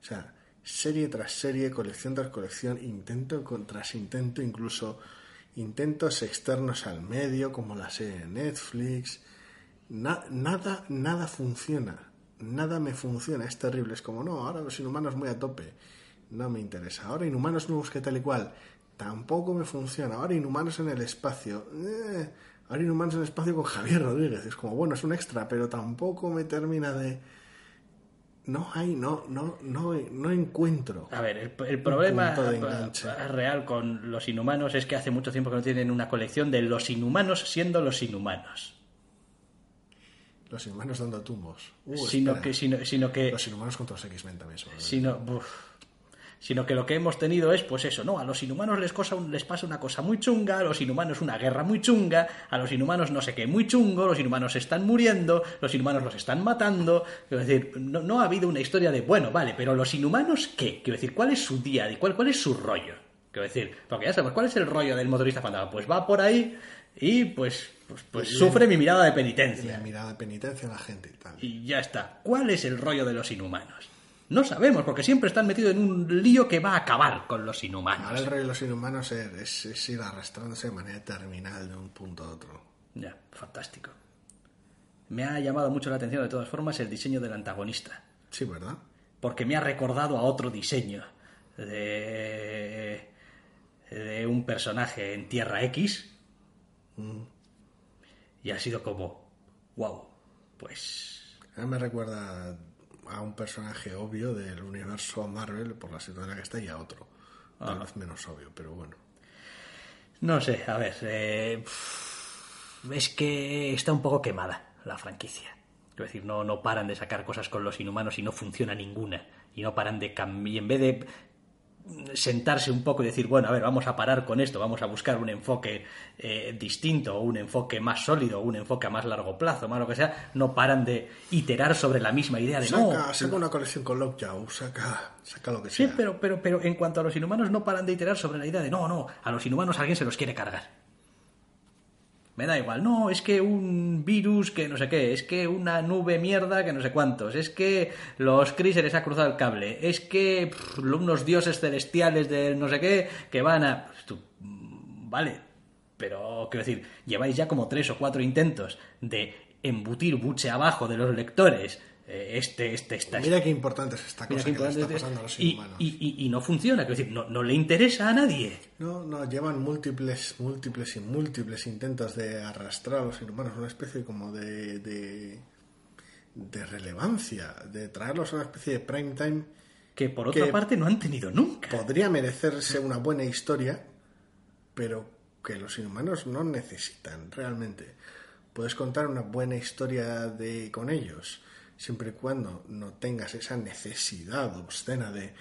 O sea, serie tras serie, colección tras colección, intento tras intento, incluso intentos externos al medio, como la serie de Netflix. Na- nada, nada funciona. Nada me funciona. Es terrible. Es como, no, ahora los inhumanos muy a tope. No me interesa. Ahora inhumanos nuevos que tal y cual. Tampoco me funciona. Ahora inhumanos en el espacio. Eh, ahora inhumanos en el espacio con Javier Rodríguez. Es como, bueno, es un extra, pero tampoco me termina de... No hay, no, no, no, no encuentro. A ver, el, el problema eh, real con los inhumanos es que hace mucho tiempo que no tienen una colección de los inhumanos siendo los inhumanos. Los inhumanos dando tumbos. Uh, sino, que, sino, sino que Los inhumanos contra los X-Men también sino. Sino que lo que hemos tenido es, pues eso, ¿no? A los inhumanos les, cosa, les pasa una cosa muy chunga, a los inhumanos una guerra muy chunga, a los inhumanos no sé qué muy chungo, los inhumanos están muriendo, los inhumanos los están matando. Quiero decir, no, no ha habido una historia de, bueno, vale, pero los inhumanos, ¿qué? Quiero decir, ¿cuál es su día? de ¿Cuál, cuál es su rollo? Quiero decir, porque ya sabemos, ¿cuál es el rollo del motorista fantasma? Pues va por ahí y pues, pues, pues sufre mi mirada de penitencia. La mirada de penitencia a la gente y tal. Y ya está. ¿Cuál es el rollo de los inhumanos? No sabemos, porque siempre están metidos en un lío que va a acabar con los Ahora el inhumanos. rey de los inhumanos es, es- es ir arrastrándose de manera terminal de un punto a otro. Ya, fantástico. Me ha llamado mucho la atención, de todas formas, el diseño del antagonista. Sí, ¿verdad? Porque me ha recordado a otro diseño de, de un personaje en Tierra X. Y ha sido como, wow, pues A mí me recuerda a un personaje obvio del universo Marvel por la situación en la que está y a otro. Tal vez menos obvio, pero bueno. No sé, a ver. eh, es que está un poco quemada la franquicia. Quiero decir, no, no paran de sacar cosas con los inhumanos y no funciona ninguna. Y no paran de cambiar. Y en vez de sentarse un poco y decir, bueno, a ver, vamos a parar con esto, vamos a buscar un enfoque eh, distinto, o un enfoque más sólido, un enfoque a más largo plazo, más lo que sea, no paran de iterar sobre la misma idea de no. Saca, una colección con Lockjaw, saca, saca lo que Sí, sea. pero, pero, pero en cuanto a los inhumanos no paran de iterar sobre la idea de no, no, a los inhumanos alguien se los quiere cargar. Me da igual, no, es que un virus que no sé qué, es que una nube mierda que no sé cuántos, es que los Kree se les ha cruzado el cable, es que unos dioses celestiales de no sé qué que van a... Pues vale, pero quiero decir, lleváis ya como tres o cuatro intentos de embutir buche abajo de los lectores este, este, esta, Mira qué importante es esta cosa que le está pasando a los y, inhumanos. y- y- y no funciona, quiero decir, no, no le interesa a nadie. No, no, llevan múltiples, múltiples y múltiples intentos de arrastrar a los inhumanos a una especie como de, de, de relevancia, de traerlos a una especie de prime time que por otra Que- parte no han tenido nunca. Podría merecerse una buena historia, pero que los inhumanos no necesitan realmente. Puedes contar una buena historia de con ellos, siempre y cuando no tengas esa necesidad obscena de,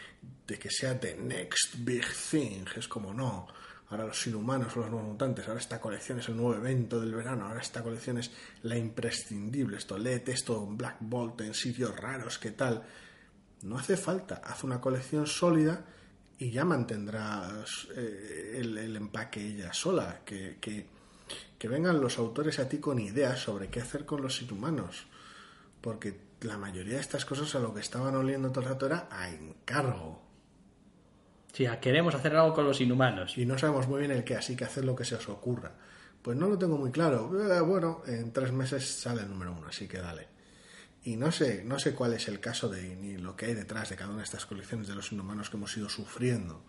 de que sea the next big thing. Es como no. Ahora los inhumanos o los nuevos mutantes, ahora esta colección es el nuevo evento del verano, ahora esta colección es la imprescindible. Esto, léete esto Black Bolt, en sitios raros, ¿qué tal? No hace falta, haz una colección sólida y ya mantendrás eh, el, el empaque ella sola. Que, que, que vengan los autores a ti con ideas sobre qué hacer con los inhumanos. Porque la mayoría de estas cosas a lo que estaban oliendo todo el rato era a encargo. Sí, ah, queremos hacer algo con los inhumanos. Y no sabemos muy bien el qué, así que haced lo que se os ocurra. Pues no lo tengo muy claro. Eh, bueno, en tres meses sale el número uno, así que dale. Y no sé, no sé cuál es el caso de ni lo que hay detrás de cada una de estas colecciones de los inhumanos que hemos ido sufriendo.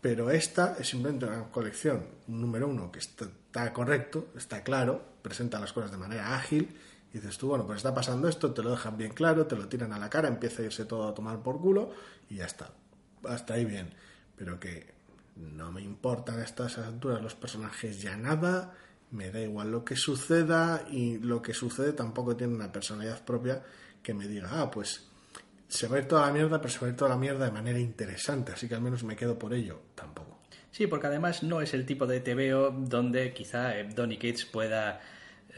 Pero esta es simplemente una colección, número uno, que está, está correcto, está claro, presenta las cosas de manera ágil. Dices tú, bueno, pues está pasando esto, te lo dejan bien claro, te lo tiran a la cara, empieza a irse todo a tomar por culo y ya está. Hasta ahí bien. Pero que no me importan a estas alturas los personajes ya nada, me da igual lo que suceda y lo que sucede tampoco tiene una personalidad propia que me diga, ah, pues se va a toda la mierda, pero se va a toda la mierda de manera interesante, así que al menos me quedo por ello. Tampoco. Sí, porque además no es el tipo de TVO donde quizá eh, Donny Cates pueda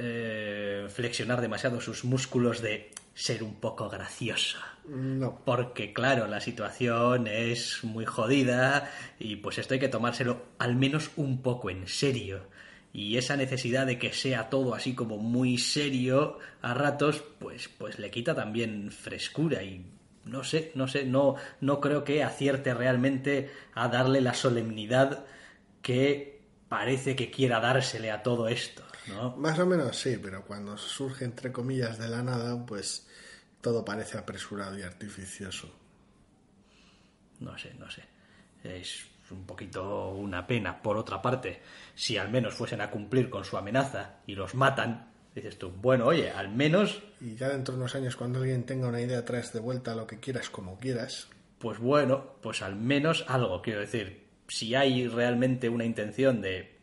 eh, flexionar demasiado sus músculos de ser un poco gracioso. No. Porque claro, la situación es muy jodida y pues esto hay que tomárselo al menos un poco en serio. Y esa necesidad de que sea todo así como muy serio a ratos, pues, pues le quita también frescura y no sé, no sé, no, no creo que acierte realmente a darle la solemnidad que parece que quiera dársele a todo esto, ¿no? Más o menos sí, pero cuando surge entre comillas de la nada, pues todo parece apresurado y artificioso. No sé, no sé. Es un poquito una pena. Por otra parte, si al menos fuesen a cumplir con su amenaza y los matan, dices tú, bueno, oye, al menos, Y ya dentro de unos años, cuando alguien tenga una idea, traes de vuelta lo que quieras como quieras. pues bueno, pues al menos algo, quiero decir, si hay realmente una intención de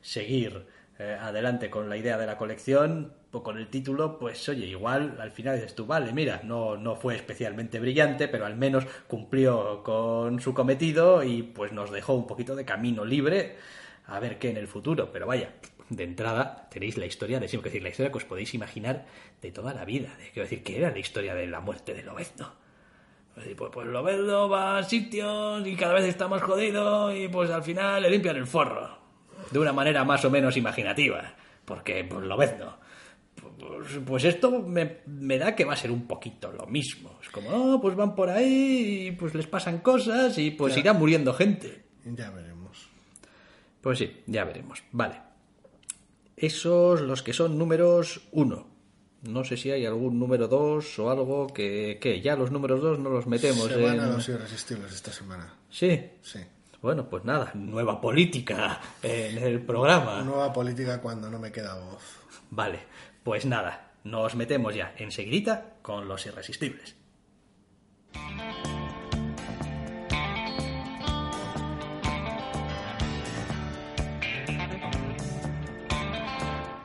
seguir eh, adelante con la idea de la colección o con el título, pues oye, igual al final dices tú, vale, mira, no, no fue especialmente brillante, pero al menos cumplió con su cometido y pues nos dejó un poquito de camino libre a ver qué en el futuro, pero vaya. De entrada tenéis la historia de siempre, decir, la historia que os podéis imaginar de toda la vida. Quiero decir, que era la historia de la muerte de Lobezno. Pues, pues, pues Lobezno va a sitios y cada vez está más jodido y pues al final le limpian el forro. De una manera más o menos imaginativa. Porque, pues Lobezno. Pues, pues esto me, me da que va a ser un poquito lo mismo. Es como, oh, pues van por ahí y pues les pasan cosas y pues Ya. irá muriendo gente. Ya veremos. Pues sí, ya veremos. Vale. Esos los que son números 1. No sé si hay algún número 2 o algo que, que ya los números 2 no los metemos Se van a en... los irresistibles esta semana. Sí. Sí. Bueno, pues nada, nueva política en el programa. Nueva política cuando no me queda voz. Vale, pues nada, nos metemos ya enseguidita con los irresistibles.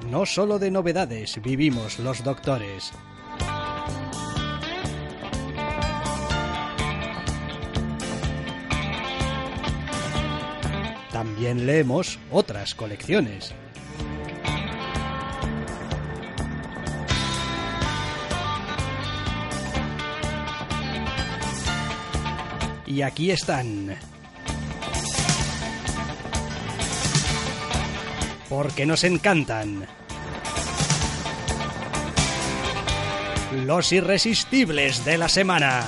No solo de novedades vivimos los doctores. También leemos otras colecciones. Y aquí están. Porque nos encantan. Los irresistibles de la semana.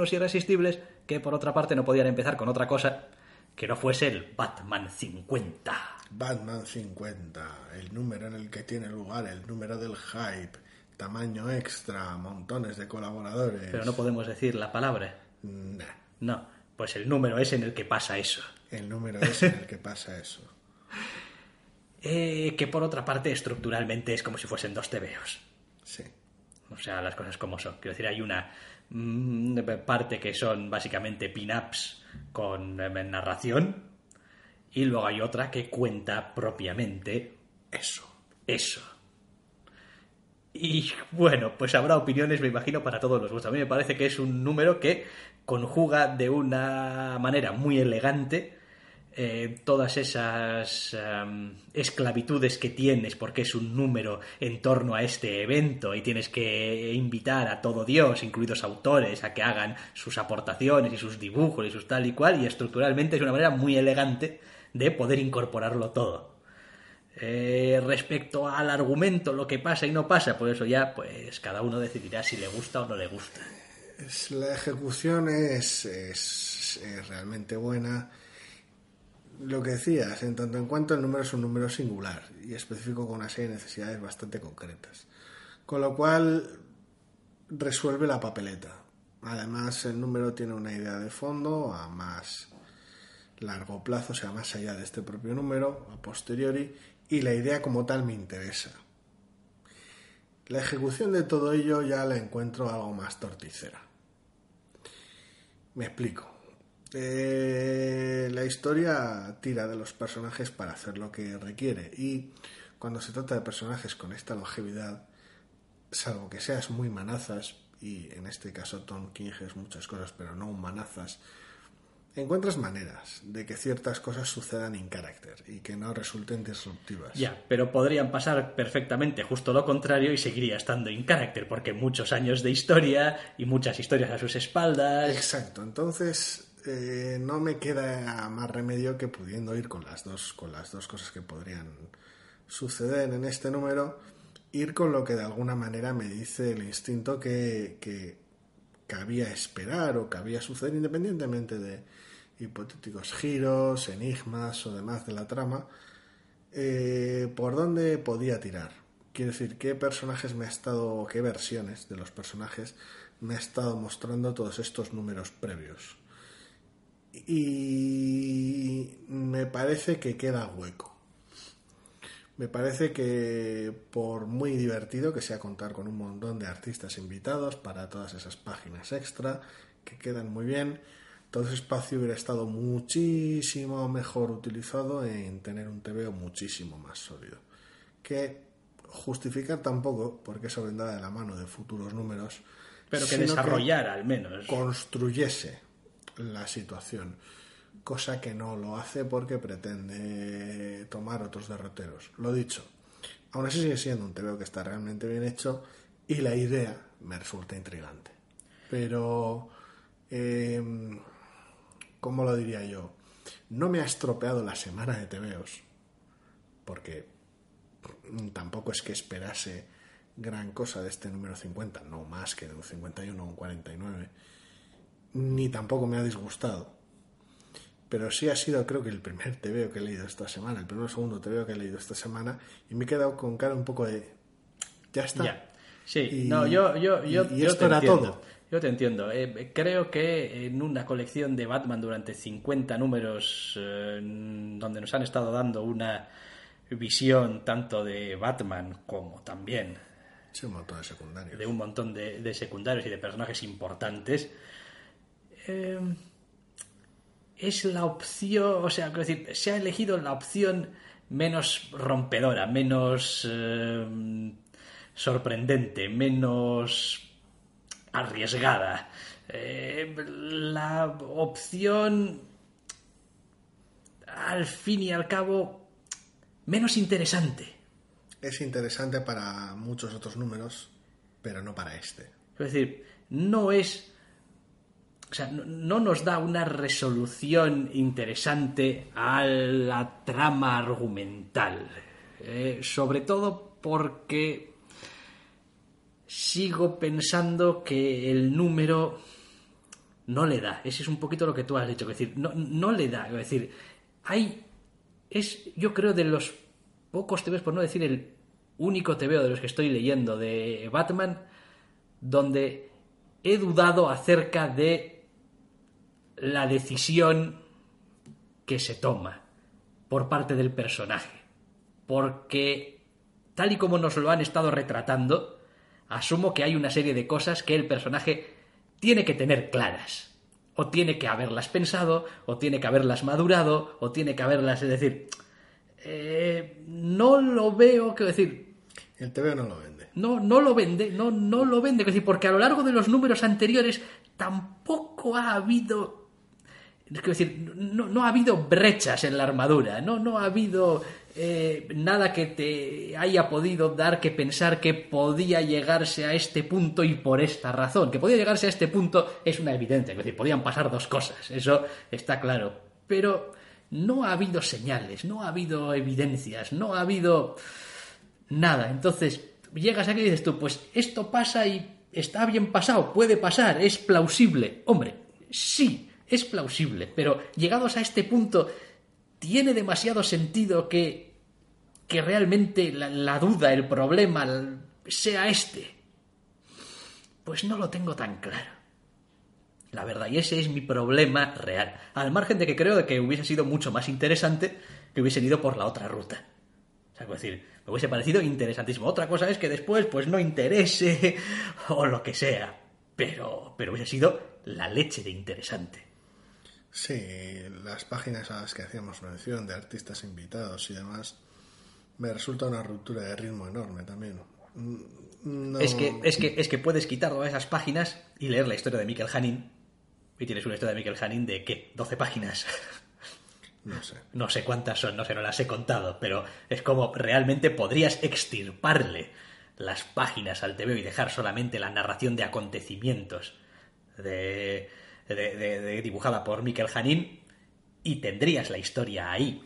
Unos irresistibles que por otra parte no podían empezar con otra cosa que no fuese el Batman 50. Batman 50, el número en el que tiene lugar, el número del hype, tamaño extra, montones de colaboradores. Pero no podemos decir la palabra. Nah, No, pues el número es en el que pasa eso. el número es en el que pasa eso. eh, que por otra parte estructuralmente es como si fuesen dos tebeos. Sí. O sea, las cosas como son. Quiero decir, hay una parte que son básicamente pin-ups con eh, narración y luego hay otra que cuenta propiamente Eso. eso. Y bueno, pues habrá opiniones, me imagino, para todos los gustos. A mí me parece que es un número que conjuga de una manera muy elegante eh, todas esas esclavitudes que tienes porque es un número en torno a este evento y tienes que invitar a todo Dios, incluidos autores, a que hagan sus aportaciones y sus dibujos y sus tal y cual y estructuralmente es una manera muy elegante de poder incorporarlo todo. Eh, respecto al argumento, lo que pasa y no pasa, por eso ya, pues cada uno decidirá si le gusta o no le gusta. La ejecución es, es- es realmente buena. Lo que decías, en tanto en cuanto el número es un número singular y específico con una serie de necesidades bastante concretas. Con lo cual resuelve la papeleta. Además, el número tiene una idea de fondo a más largo plazo, o sea, más allá de este propio número, a posteriori, y la idea como tal me interesa. La ejecución de todo ello ya la encuentro algo más torticera. Me explico. Eh, la historia tira de los personajes para hacer lo que requiere y cuando se trata de personajes con esta longevidad, salvo que seas muy manazas, y en este caso Tom King es muchas cosas, pero no un manazas, encuentras maneras de que ciertas cosas sucedan en carácter y que no resulten disruptivas. Ya, pero podrían pasar perfectamente justo lo contrario y seguiría estando en carácter, porque muchos años de historia y muchas historias a sus espaldas. Exacto, entonces eh, no me queda más remedio que pudiendo ir con las dos, con las dos cosas que podrían suceder en este número, ir con lo que de alguna manera me dice el instinto que, que cabía esperar o cabía suceder independientemente de hipotéticos giros, enigmas o demás de la trama, eh, por dónde podía tirar. Quiero decir, qué personajes me ha estado, qué versiones de los personajes me ha estado mostrando todos estos números previos. Y me parece que queda hueco. Me parece que por muy divertido que sea contar con un montón de artistas invitados para todas esas páginas extra, que quedan muy bien, todo ese espacio hubiera estado muchísimo mejor utilizado en tener un TVO muchísimo más sólido. Que justificar tampoco, porque eso vendrá de la mano de futuros números, pero que desarrollara al menos. construyese la situación, cosa que no lo hace porque pretende tomar otros derroteros. Lo dicho, aún así sigue siendo un TVO que está realmente bien hecho y la idea me resulta intrigante. Pero, eh, ¿cómo lo diría yo? No me ha estropeado la semana de TVOs, porque tampoco es que esperase gran cosa de este número 50, no más que de un 51 o un 49, ni tampoco me ha disgustado. Pero sí ha sido, creo que el primer TVO que he leído esta semana, el primer o segundo TVO que he leído esta semana, y me he quedado con cara un poco de. Ya está. Ya. Sí, Y- no, yo, yo, yo, y yo esto te era entiendo. todo. Yo te entiendo. Eh, creo que en una colección de Batman durante 50 números, eh, donde nos han estado dando una visión tanto de Batman como también Sí, un montón de secundarios. de un montón de, de secundarios y de personajes importantes, eh, es la opción, o sea, quiero decir, se ha elegido la opción menos rompedora, menos eh, sorprendente, menos arriesgada. Eh, la opción, al fin y al cabo, menos interesante. Es interesante para muchos otros números, pero no para este. Es decir, no es. O sea, no, no nos da una resolución interesante a la trama argumental. Eh, sobre todo porque sigo pensando que el número no le da. Ese es un poquito lo que tú has dicho. Es decir, no, no le da. Es decir, hay. Es, yo creo, de los pocos TVs, por no decir el único TVO de los que estoy leyendo de Batman, donde he dudado acerca de la decisión que se toma por parte del personaje. porque tal y como nos lo han estado retratando, asumo que hay una serie de cosas que el personaje tiene que tener claras. O tiene que haberlas pensado, o tiene que haberlas madurado, o tiene que haberlas, es decir, eh, no lo veo, quiero decir, El TV no lo vende. no, no lo vende, no, no lo vende. Decir, porque a lo largo de los números anteriores tampoco ha habido. Es decir, no, no ha habido brechas en la armadura, no, no ha habido eh, nada que te haya podido dar que pensar que podía llegarse a este punto y por esta razón. Que podía llegarse a este punto es una evidencia, es decir, podían pasar dos cosas, eso está claro. Pero no ha habido señales, no ha habido evidencias, no ha habido nada. Entonces, llegas aquí y dices tú, pues esto pasa y está bien pasado, puede pasar, es plausible. Hombre, sí, es plausible, pero llegados a este punto, ¿tiene demasiado sentido que, que realmente la, duda, el problema, sea este? Pues no lo tengo tan claro. La verdad, y ese es mi problema real. Al margen de que creo que hubiese sido mucho más interesante que hubiesen ido por la otra ruta. Quiero decir, me hubiese parecido interesantísimo. Otra cosa es que después, pues no interese o lo que sea. Pero, pero hubiese sido la leche de interesante. Sí, las páginas a las que hacíamos mención de artistas invitados y demás, me resulta una ruptura de ritmo enorme también. Mm, no- Es, que, es, que, es que puedes quitar todas esas páginas y leer la historia de Mikel Hanin. Y tienes una historia de Mikel Hanin de ¿qué? 12 páginas. No sé. No sé cuántas son, no sé, no las he contado, pero es como realmente podrías extirparle las páginas al TVO y dejar solamente la narración de acontecimientos de, de- de- de- dibujada por Mikel Hanin y tendrías la historia ahí.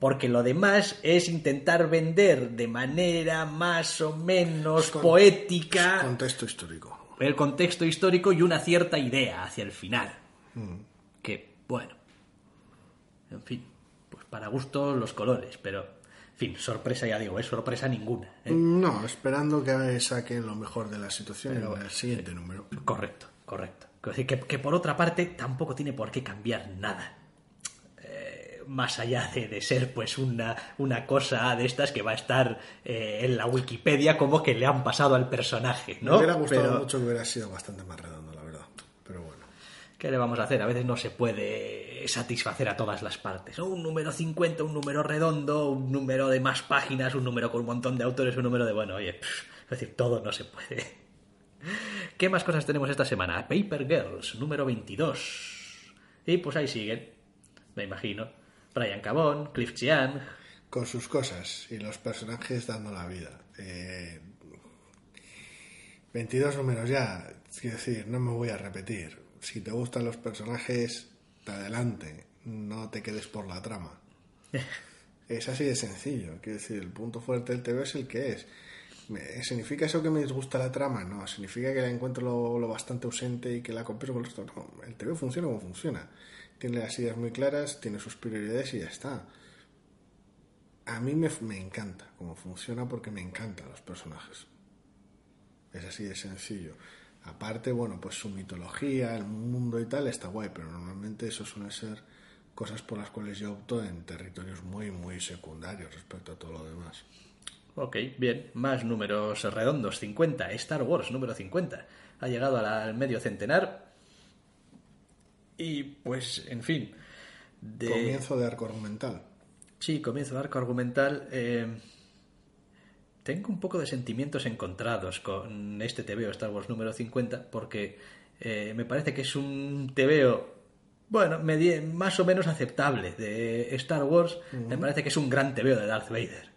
Porque lo demás es intentar vender de manera más o menos Con- poética Contexto histórico. el contexto histórico y una cierta idea hacia el final. Que, bueno, en fin, pues para gusto los colores, pero, en fin, sorpresa ya digo, es sorpresa ninguna. ¿eh? No, esperando que saquen lo mejor de la situación en el siguiente número. Correcto, correcto. Que, que por otra parte tampoco tiene por qué cambiar nada. Eh, más allá de, de ser pues una, una cosa de estas que va a estar eh, en la Wikipedia como que le han pasado al personaje, ¿no? Me hubiera gustado Pero- mucho que hubiera sido bastante más redondo, la verdad. Pero bueno. ¿Qué le vamos a hacer? A veces no se puede satisfacer a todas las partes. Un número 50, un número redondo, un número de más páginas, un número con un montón de autores, un número de... Bueno, oye, pff, es decir, todo no se puede. ¿Qué más cosas tenemos esta semana? Paper Girls, número 22. Y pues ahí siguen, me imagino. Brian Cabón, Cliff Chiang. Con sus cosas y los personajes dando la vida. Eh, 22 números ya. Quiero decir, no me voy a repetir. Si te gustan los personajes, te adelante. No te quedes por la trama. Es así de sencillo. Quiero decir, el punto fuerte del TV es el que es. ¿Significa eso que me disgusta la trama? No. ¿Significa que la encuentro lo, lo bastante ausente y que la compenso con el resto? No. El TV funciona como funciona. Tiene las ideas muy claras, tiene sus prioridades y ya está. A mí me, me encanta cómo funciona porque me encantan los personajes. Es así de sencillo. Aparte, bueno, pues su mitología, el mundo y tal está guay, pero normalmente eso suele ser cosas por las cuales yo opto en territorios muy, muy secundarios respecto a todo lo demás. Ok, bien. Más números redondos. 50. Star Wars, número 50. Ha llegado al medio centenar. Y pues, en fin. De... Comienzo de arco argumental. Sí, comienzo de arco argumental. eh, tengo un poco de sentimientos encontrados con este TVO Star Wars número 50 porque eh, me parece que es un TVO, bueno, más o menos aceptable de Star Wars. Me parece que es un gran TVO de Darth Vader.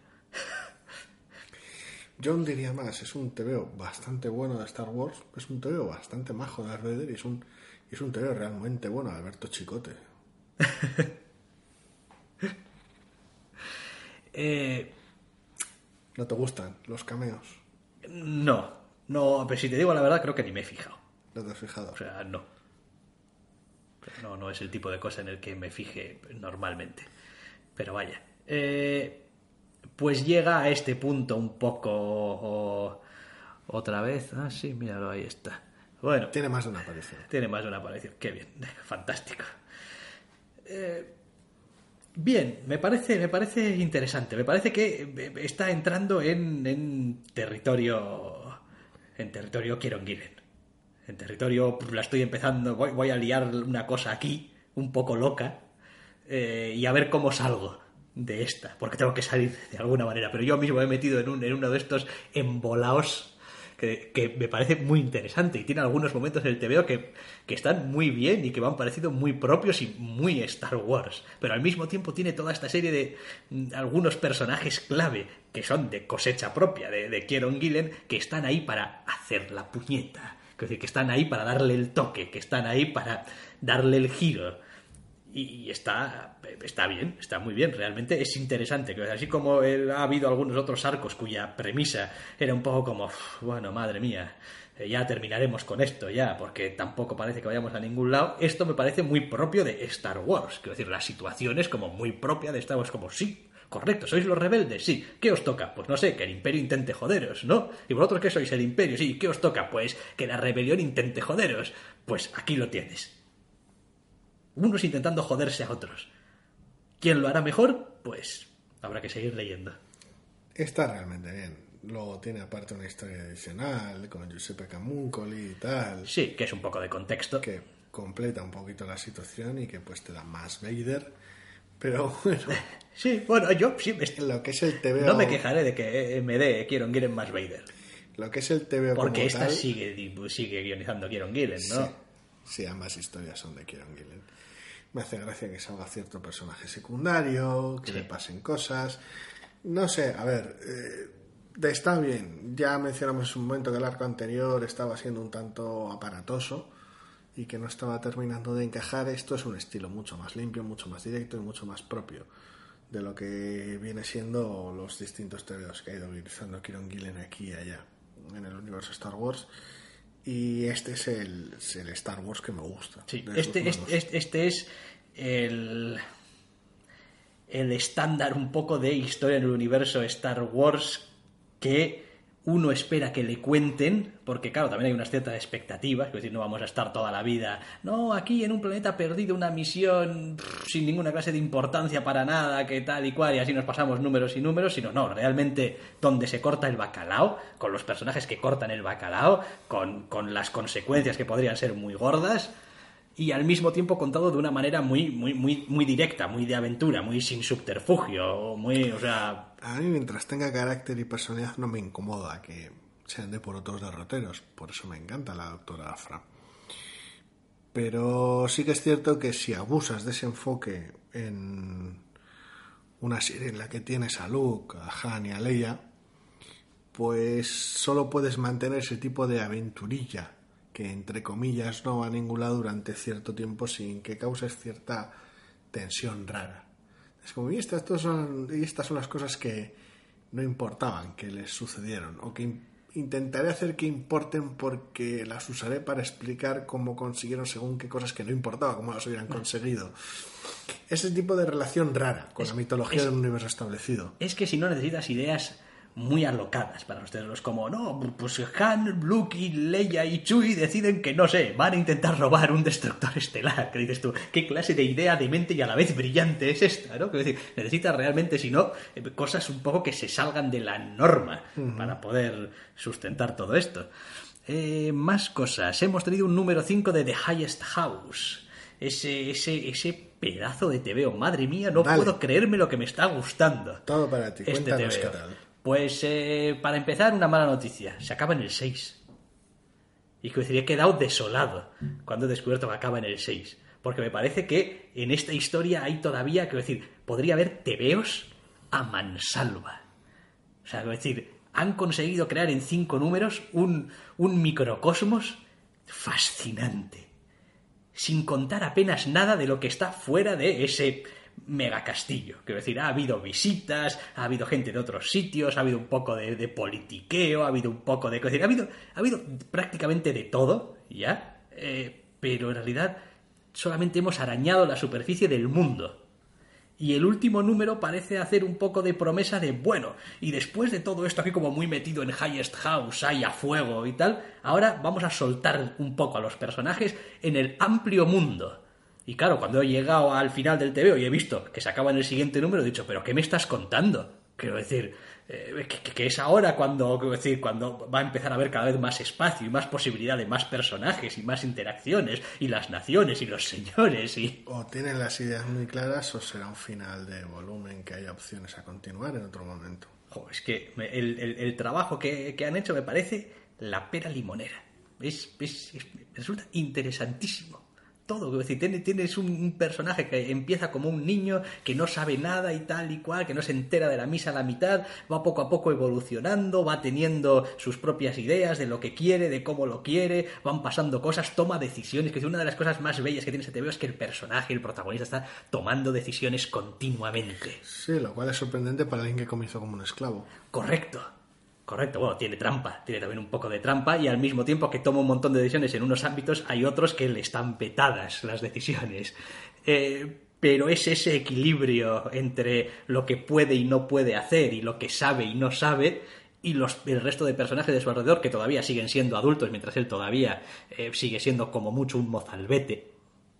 Yo aún diría más, es un TVO bastante bueno de Star Wars, es un TVO bastante majo de Darth Vader y es un, es un TVO realmente bueno de Alberto Chicote. Eh, ¿No te gustan los cameos? no, no, pero si te digo la verdad, creo que ni me he fijado. ¿No te has fijado? O sea, no. No, no es el tipo de cosa en el que me fije normalmente. Pero vaya. Eh, pues llega a este punto un poco... o- otra vez. Ah, sí, míralo, ahí está. Bueno, Tiene más de una aparición. tiene más de una aparición. Qué bien, fantástico. Eh, Bien, me parece, me parece interesante. Me parece que eh, está entrando en, en territorio. En territorio Kieron-Gillen. En territorio. La estoy empezando. Voy, voy a liar una cosa aquí, un poco loca. eh, y a ver cómo salgo de esta. Porque tengo que salir de alguna manera. Pero yo mismo me he metido en, un, en uno de estos embolaos que, que me parece muy interesante y tiene algunos momentos en el TVO que, que están muy bien y que me han parecido muy propios y muy Star Wars. Pero al mismo tiempo tiene toda esta serie de mm, algunos personajes clave que son de cosecha propia de, de Kieron Gillen que están ahí para hacer la puñeta. Que están ahí para darle el toque, que están ahí para darle el giro y está, está bien, está muy bien, realmente es interesante. Así como ha habido algunos otros arcos cuya premisa era un poco como, "Uf, bueno, madre mía, eh, ya terminaremos con esto ya, porque tampoco parece que vayamos a ningún lado. Esto me parece muy propio de Star Wars, quiero decir, la situación es como muy propia de Star Wars, como sí. Correcto, ¿sois los rebeldes? Sí. ¿Qué os toca? Pues no sé, que el imperio intente joderos, ¿no? ¿Y vosotros qué sois? El imperio, sí. ¿Qué os toca? Pues que la rebelión intente joderos. Pues aquí lo tienes unos intentando joderse a otros. ¿Quién lo hará mejor? Pues habrá que seguir leyendo. Está realmente bien. Luego tiene aparte una historia adicional con Giuseppe Camuncoli y tal, Sí, que es un poco de contexto. que completa un poquito la situación y que pues te da más Vader. Pero bueno, Sí, bueno, yo sí, me- lo que es el TVO, no me quejaré de que me dé Kieron Gillen más Vader. lo que es el TVO Porque como esta tal, sigue, sigue guionizando Kieron Gillen, ¿no? Sí, sí, ambas historias son de Kieron Gillen. Me hace gracia que salga cierto personaje secundario, que Sí. le pasen cosas. No sé, a ver, eh, está bien. Ya mencionamos en un momento que el arco anterior estaba siendo un tanto aparatoso y que no estaba terminando de encajar. Esto es un estilo mucho más limpio, mucho más directo y mucho más propio de lo que viene siendo los distintos TVOs que ha ido utilizando Kieron Gillen aquí y allá en el universo Star Wars. Y este es el, es el Star Wars que me gusta. Sí, este, este, este- este es el, el estándar un poco de historia en el universo Star Wars que uno espera que le cuenten, porque claro, también hay unas ciertas expectativas, es decir, no vamos a estar toda la vida, no, aquí en un planeta perdido una misión sin ninguna clase de importancia para nada, que tal y cual, y así nos pasamos números y números, sino no, realmente donde se corta el bacalao, con los personajes que cortan el bacalao, con, con las consecuencias que podrían ser muy gordas, y al mismo tiempo contado de una manera muy, muy, muy, muy directa, muy de aventura, muy sin subterfugio, muy, o sea, A mí, mientras tenga carácter y personalidad, no me incomoda que se ande por otros derroteros. Por eso me encanta la doctora Afra. Pero sí que es cierto que si abusas de ese enfoque en una serie en la que tienes a Luke, a Han y a Leia, pues solo puedes mantener ese tipo de aventurilla que entre comillas no va a ningún lado durante cierto tiempo sin que causes cierta tensión rara. Es como, y estas, son, y estas son las cosas que no importaban que les sucedieron, o que in- intentaré hacer que importen porque las usaré para explicar cómo consiguieron según qué cosas que no importaba, cómo las hubieran conseguido. Ese tipo de relación rara con Es- la mitología es- de un universo establecido. es que si no necesitas ideas muy alocadas para los como, no, pues Han, Luke Leia y Chewie deciden que, no sé, van a intentar robar un destructor estelar, que dices tú, ¿qué clase de idea demente y a la vez brillante es esta, no? Quiero decir, necesitas realmente, si no, eh, cosas un poco que se salgan de la norma para poder sustentar todo esto. Eh, más cosas. Hemos tenido un número 5 de The Highest House. Ese, ese, ese pedazo de TVO. Madre mía, no Dale. puedo creerme lo que me está gustando. Todo para ti, Este cuéntanos TVO. qué tal. Pues eh, para empezar, una mala noticia. Se acaba en el 6. Y que he quedado desolado cuando he descubierto que acaba en el 6. Porque me parece que en esta historia hay todavía, quiero decir, podría haber tebeos a mansalva. O sea, quiero decir, han conseguido crear en cinco números un, un microcosmos fascinante. Sin contar apenas nada de lo que está fuera de ese megacastillo. Quiero decir, ha habido visitas, ha habido gente de otros sitios, ha habido un poco de, de politiqueo, ha habido un poco de... decir, ha habido, ha habido prácticamente de todo, ¿ya? Eh, pero en realidad solamente hemos arañado la superficie del mundo. Y el último número parece hacer un poco de promesa de, bueno, y después de todo esto aquí como muy metido en Highest House, hay a fuego y tal, ahora vamos a soltar un poco a los personajes en el amplio mundo. Y claro, cuando he llegado al final del TVO y he visto que se acaba en el siguiente número, he dicho, ¿pero qué me estás contando? Quiero decir, eh, que, que es ahora cuando, quiero decir, cuando va a empezar a haber cada vez más espacio y más posibilidad de más personajes y más interacciones y las naciones y los señores y... O tienen las ideas muy claras o será un final de volumen que haya opciones a continuar en otro momento. Es que el- el trabajo que, que han hecho me parece la pera limonera. Es, es- es- resulta interesantísimo. Todo, quiero decir, tiene- tienes un, personaje que empieza como un niño que no sabe nada y tal y cual, que no se entera de la misa a la mitad, va poco a poco evolucionando, va teniendo sus propias ideas de lo que quiere, de cómo lo quiere, van pasando cosas, toma decisiones, que es una de las cosas más bellas que tiene este TVO es que el personaje, el protagonista está tomando decisiones continuamente. Sí, lo cual es sorprendente para alguien que comenzó como un esclavo. Correcto. Correcto, bueno, tiene trampa, tiene también un poco de trampa y al mismo tiempo que toma un montón de decisiones en unos ámbitos, hay otros que le están petadas las decisiones. Eh, pero es ese equilibrio entre lo que puede y no puede hacer y lo que sabe y no sabe y los, el resto de personajes de su alrededor que todavía siguen siendo adultos mientras él todavía eh, sigue siendo como mucho un mozalbete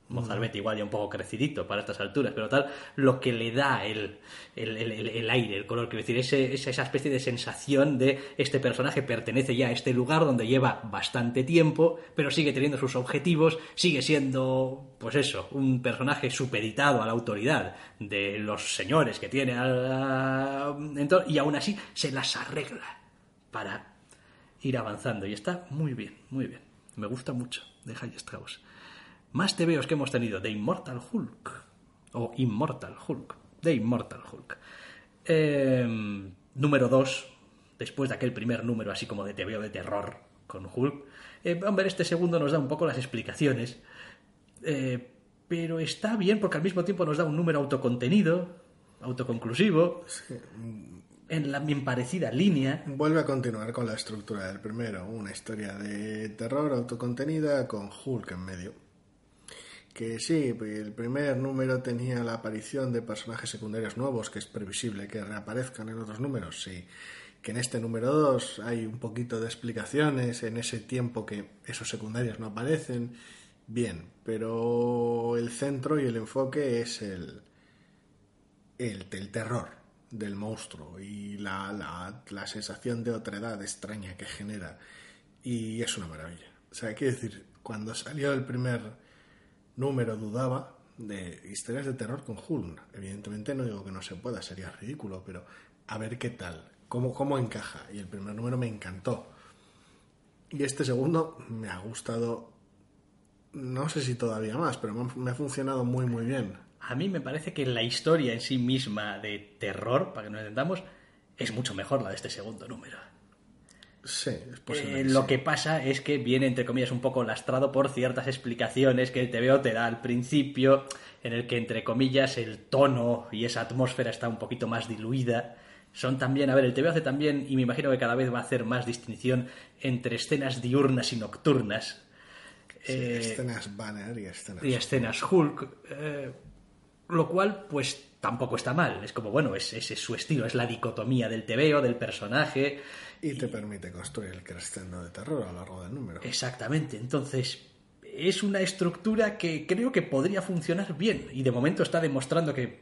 Mozalbete igual ya un poco crecidito para estas alturas, pero tal, lo que le da el, el, el- el- aire, el color, quiero decir, ese, esa, especie de sensación de este personaje pertenece ya a este lugar donde lleva bastante tiempo, pero sigue teniendo sus objetivos, sigue siendo, pues eso, un personaje supeditado a la autoridad de los señores que tiene al, entor- y aún así se las arregla para ir avanzando y está muy bien, muy bien. Me gusta mucho de High Strauss. Más TVOs que hemos tenido de Immortal Hulk o Immortal Hulk, de Immortal Hulk. Eh, número 2, después de aquel primer número así como de TVO de terror con Hulk. Eh, hombre, este segundo nos da un poco las explicaciones, eh, pero está bien porque al mismo tiempo nos da un número autocontenido, autoconclusivo, en la bien parecida línea. Vuelve a continuar con la estructura del primero, una historia de terror autocontenida con Hulk en medio. Que sí, el primer número tenía la aparición de personajes secundarios nuevos, que es previsible que reaparezcan en otros números, sí. Que en este número 2 hay un poquito de explicaciones en ese tiempo que esos secundarios no aparecen. Bien, pero el centro y el enfoque es el, el, terror del monstruo y la, la, la sensación de otredad extraña que genera. Y es una maravilla. O sea, quiero decir, cuando salió el primer número dudaba de historias de terror con Hulk. Evidentemente no digo que no se pueda, sería ridículo, pero a ver qué tal, cómo, cómo encaja. Y el primer número me encantó. Y este segundo me ha gustado, no sé si todavía más, pero me ha- me ha funcionado muy, muy bien. A mí me parece que la historia en sí misma de terror, para que nos entendamos, es mucho mejor la de este segundo número. Sí, es posible. Eh, que lo sí. que pasa es que viene, entre comillas, un poco lastrado por ciertas explicaciones que el TVO te da al principio, en el que, entre comillas, el tono y esa atmósfera está un poquito más diluida. Son también, a ver, el TVO hace también, y me imagino que cada vez va a hacer más distinción entre escenas diurnas y nocturnas. Sí, Eh, escenas banner y escenas. y escenas Hulk, eh, lo cual pues tampoco está mal, es como bueno, es, ese es su estilo, es la dicotomía del TVO, del personaje, Y te permite construir el crescendo de terror a lo largo del número. exactamente, entonces es una estructura que creo que podría funcionar bien. Y de momento está demostrando que,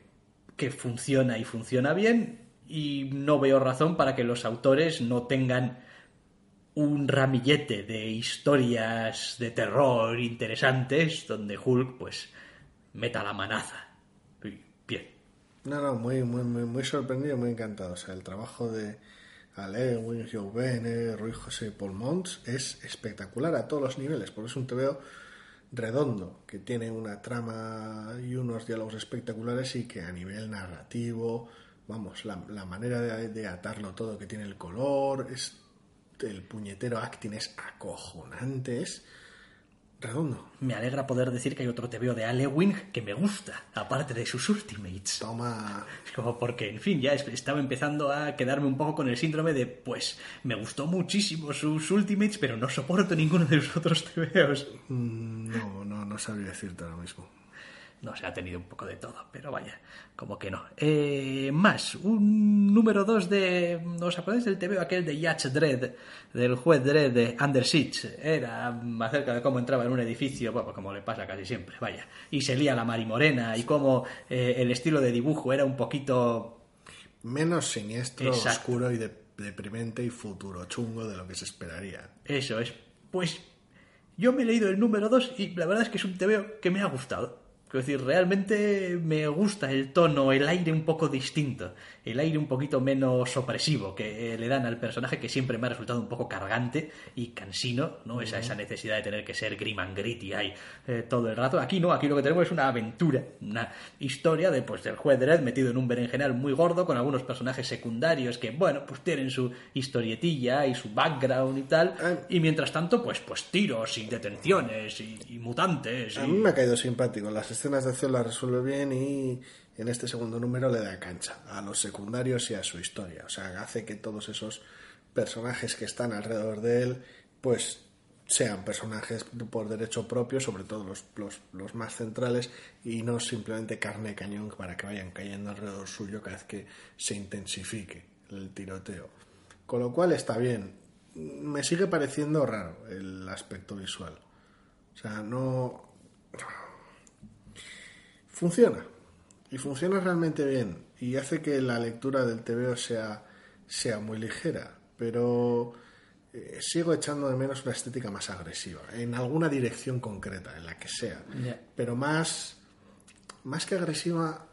que funciona y funciona bien. Y no veo razón para que los autores no tengan un ramillete de historias de terror interesantes donde Hulk pues meta la manaza. No, no, muy, muy, muy, muy sorprendido, muy encantado. O sea, el trabajo de Ale, Wing Joe Bene, Rui José Paul Mons es espectacular a todos los niveles, porque es un TVO redondo, que tiene una trama y unos diálogos espectaculares y que a nivel narrativo, vamos, la, la manera de, de atarlo todo, que tiene el color, es el puñetero acting es acojonante, es redondo. Me alegra poder decir que hay otro TVO de Ale Wing que me gusta, aparte de sus Ultimates. Toma, Como porque, en fin, ya es- estaba empezando a quedarme un poco con el síndrome de, pues, me gustó muchísimo sus Ultimates, pero no soporto ninguno de los otros TVOs. mm, no, no, no sabría decirte ahora mismo. No se ha tenido un poco de todo, pero vaya, como que no. Eh, más, un número 2 de... ¿Os acordáis del TV aquel de Yacht Dredd? Del juez Dredd de Under Siege. Era acerca de cómo entraba en un edificio, bueno, como le pasa casi siempre, vaya. Y se lía la marimorena y cómo eh, el estilo de dibujo era un poquito... Menos siniestro, Exacto. oscuro y de- deprimente y futuro chungo de lo que se esperaría. Eso es. Pues yo me he leído el número 2 y la verdad es que es un TVO que me ha gustado. Quiero decir, realmente me gusta el tono, el aire un poco distinto, el aire un poquito menos opresivo que eh, le dan al personaje que siempre me ha resultado un poco cargante y cansino, ¿no? Esa, esa necesidad de tener que ser grim and gritty ahí eh, todo el rato. Aquí no, aquí lo que tenemos es una aventura, una historia de, pues, del juez Dredd metido en un berenjenal muy gordo con algunos personajes secundarios que, bueno, pues tienen su historietilla y su background y tal. Ah. Y mientras tanto, pues, pues tiros y detenciones y, y mutantes. A mí me ha caído simpático. Las escenas de acción las resuelve bien y en este segundo número le da cancha a los secundarios y a su historia. O sea, hace que todos esos personajes que están alrededor de él, pues sean personajes por derecho propio, sobre todo los, los, más centrales, y no simplemente carne de cañón para que vayan cayendo alrededor suyo cada vez que se intensifique el tiroteo. Con lo cual está bien. Me sigue pareciendo raro el aspecto visual. O sea, no, funciona y funciona realmente bien y hace que la lectura del TVO sea, sea muy ligera, pero eh, sigo echando de menos una estética más agresiva, en alguna dirección concreta, en la que sea, pero más, más que agresiva,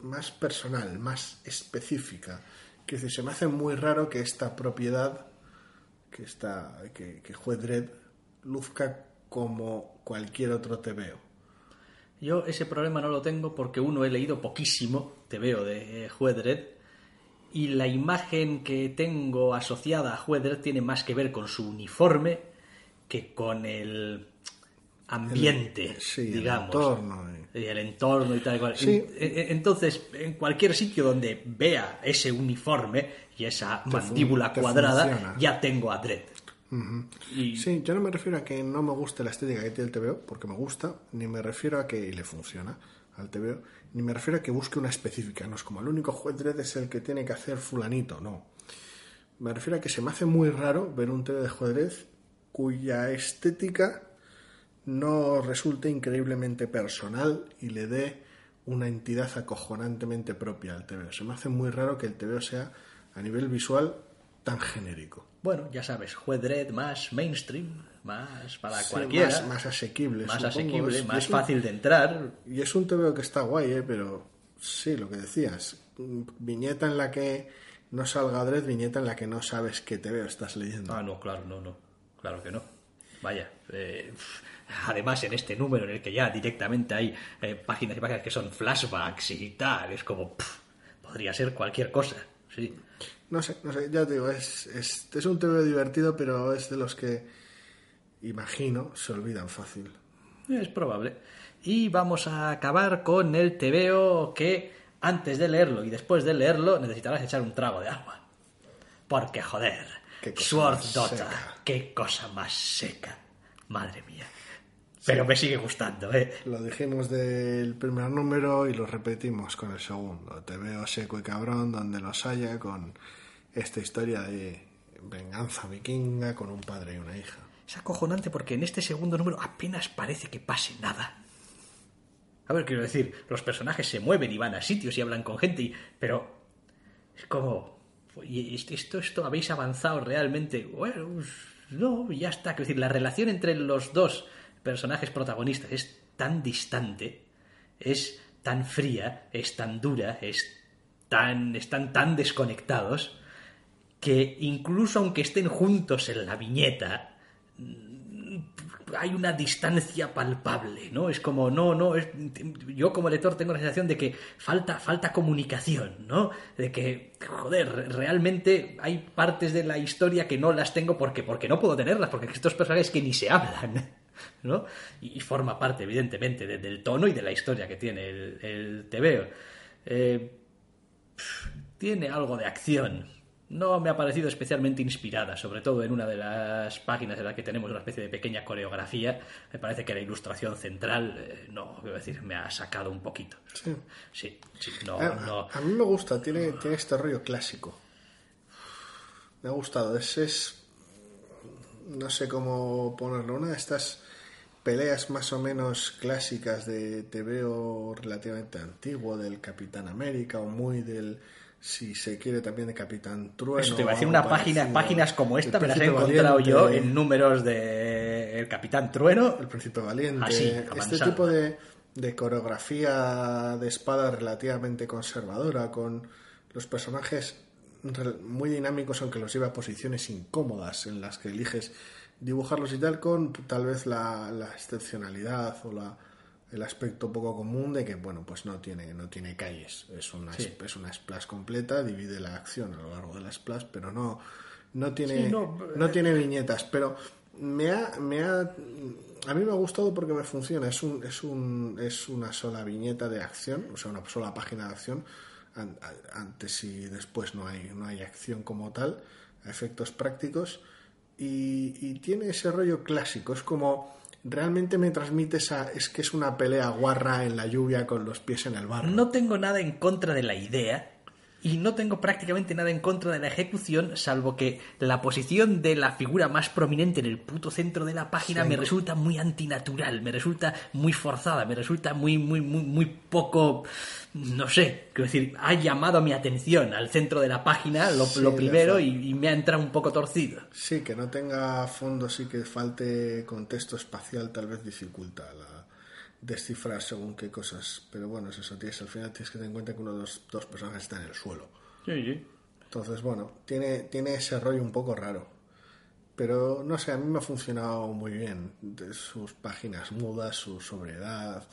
más personal, más específica. Que se me hace muy raro que esta propiedad, que, esta, que, que Juez Dredd luzca como cualquier otro TVO. Yo ese problema no lo tengo porque uno he leído poquísimo, te veo, de eh, Juez Dredd, y la imagen que tengo asociada a Juez Dredd tiene más que ver con su uniforme que con el ambiente, sí, el digamos. entorno, Y el entorno y tal cual. Sí. En- Entonces, en cualquier sitio donde vea ese uniforme y esa mandíbula cuadrada, ya tengo a Dredd. Y Sí, yo no me refiero a que no me guste la estética que tiene el TVO, porque me gusta, ni me refiero a que le funciona al TVO, ni me refiero a que busque una específica. No es como el único juez es el que tiene que hacer fulanito, no. Me refiero a que se me hace muy raro ver un TVO de juez cuya estética no resulte increíblemente personal y le dé una entidad acojonantemente propia al TVO. Se me hace muy raro que el TVO sea a nivel visual tan genérico. Bueno, ya sabes, Juez Dredd más mainstream, más para Sí, cualquiera. Más, más asequible. más asequible, Es- más es un- fácil de entrar. y es un TVO que está guay, ¿eh? pero sí, lo que decías. Viñeta en la que no salga Dredd, viñeta en la que no sabes qué TVO estás leyendo. Ah, no, claro, no, no. Claro que no. Vaya. eh, además, en este número en el que ya directamente hay eh, páginas y páginas que son flashbacks y tal, es como. pff, podría ser cualquier cosa. Sí. No sé, no sé, ya te digo, es, es, es un TVO divertido, pero es de los que, imagino, se olvidan fácil. Es probable. Y vamos a acabar con el TVO que antes de leerlo y después de leerlo necesitarás echar un trago de agua. Porque joder, Sword Dota, qué cosa más seca. Madre mía. Pero me sigue gustando, ¿eh? Lo dijimos del primer número y lo repetimos con el segundo. TVO seco y cabrón, donde los haya, con esta historia de venganza vikinga con un padre y una hija. Es acojonante porque en este segundo número apenas parece que pase nada. A ver, quiero decir, los personajes se mueven y van a sitios y hablan con gente, y- pero es como... "Oye, ¿est- esto, esto habéis avanzado realmente? Bueno, pues, no, ya está. Quiero decir, la relación entre los dos personajes protagonistas es tan distante, es tan fría, es tan dura, es tan, están tan desconectados que incluso aunque estén juntos en la viñeta, hay una distancia palpable, ¿no? Es como, no, no, es- yo como lector tengo la sensación de que falta, falta comunicación, ¿no? De que, joder, realmente hay partes de la historia que no las tengo porque, porque no puedo tenerlas, porque estos personajes que ni se hablan, ¿no? Y, forma parte, evidentemente, de- del tono y de la historia que tiene el, el TVO. Eh, tiene algo de acción, no me ha parecido especialmente inspirada, sobre todo en una de las páginas en la que tenemos una especie de pequeña coreografía. Me parece que la ilustración central, eh, no, quiero decir, me ha sacado un poquito. Sí. Sí, sí, no, a, no. a mí me gusta, tiene, tiene este rollo clásico. Me ha gustado. Es, es. No sé cómo ponerlo. Una de estas peleas más o menos clásicas de te veo relativamente antiguo del Capitán América o muy del si se quiere también de Capitán Trueno. Eso te iba a decir, una página, parecido. páginas como esta El me las he encontrado Valiente, yo en números de El Capitán Trueno. El Príncipe Valiente. Así, este tipo de, de coreografía de espada relativamente conservadora, con los personajes muy dinámicos, aunque los lleva a posiciones incómodas en las que eliges dibujarlos y tal, con tal vez la, la excepcionalidad o la, el aspecto poco común de que, bueno, pues no tiene, no tiene calles. Es una, Sí. es una splash completa, divide la acción a lo largo de la splash, pero no, no tiene, Sí, no, no tiene viñetas. Pero me ha, me ha, a mí me ha gustado porque me funciona. Es, un, es, un, es una sola viñeta de acción, o sea, una sola página de acción. Antes y después no hay, no hay acción como tal, a efectos prácticos. Y, y tiene ese rollo clásico. Es como realmente me transmite esa. Es que es una pelea guarra en la lluvia con los pies en el barro. No tengo nada en contra de la idea y no tengo prácticamente nada en contra de la ejecución, salvo que la posición de la figura más prominente en el puto centro de la página Sí. me resulta muy antinatural, me resulta muy forzada, me resulta muy, muy, muy, muy poco, no sé, quiero decir, ha llamado mi atención al centro de la página, lo, Sí, lo de primero, y, y me ha entrado un poco torcido. Sí, que no tenga fondo, sí que falte contexto espacial, tal vez dificulta la descifrar según qué cosas. Pero bueno, es eso, tienes, al final tienes que tener en cuenta que uno de los dos personajes está en el suelo. Sí, sí. Entonces, bueno, tiene, tiene ese rollo un poco raro. Pero no sé, a mí me ha funcionado muy bien. De sus páginas mudas, su sobriedad,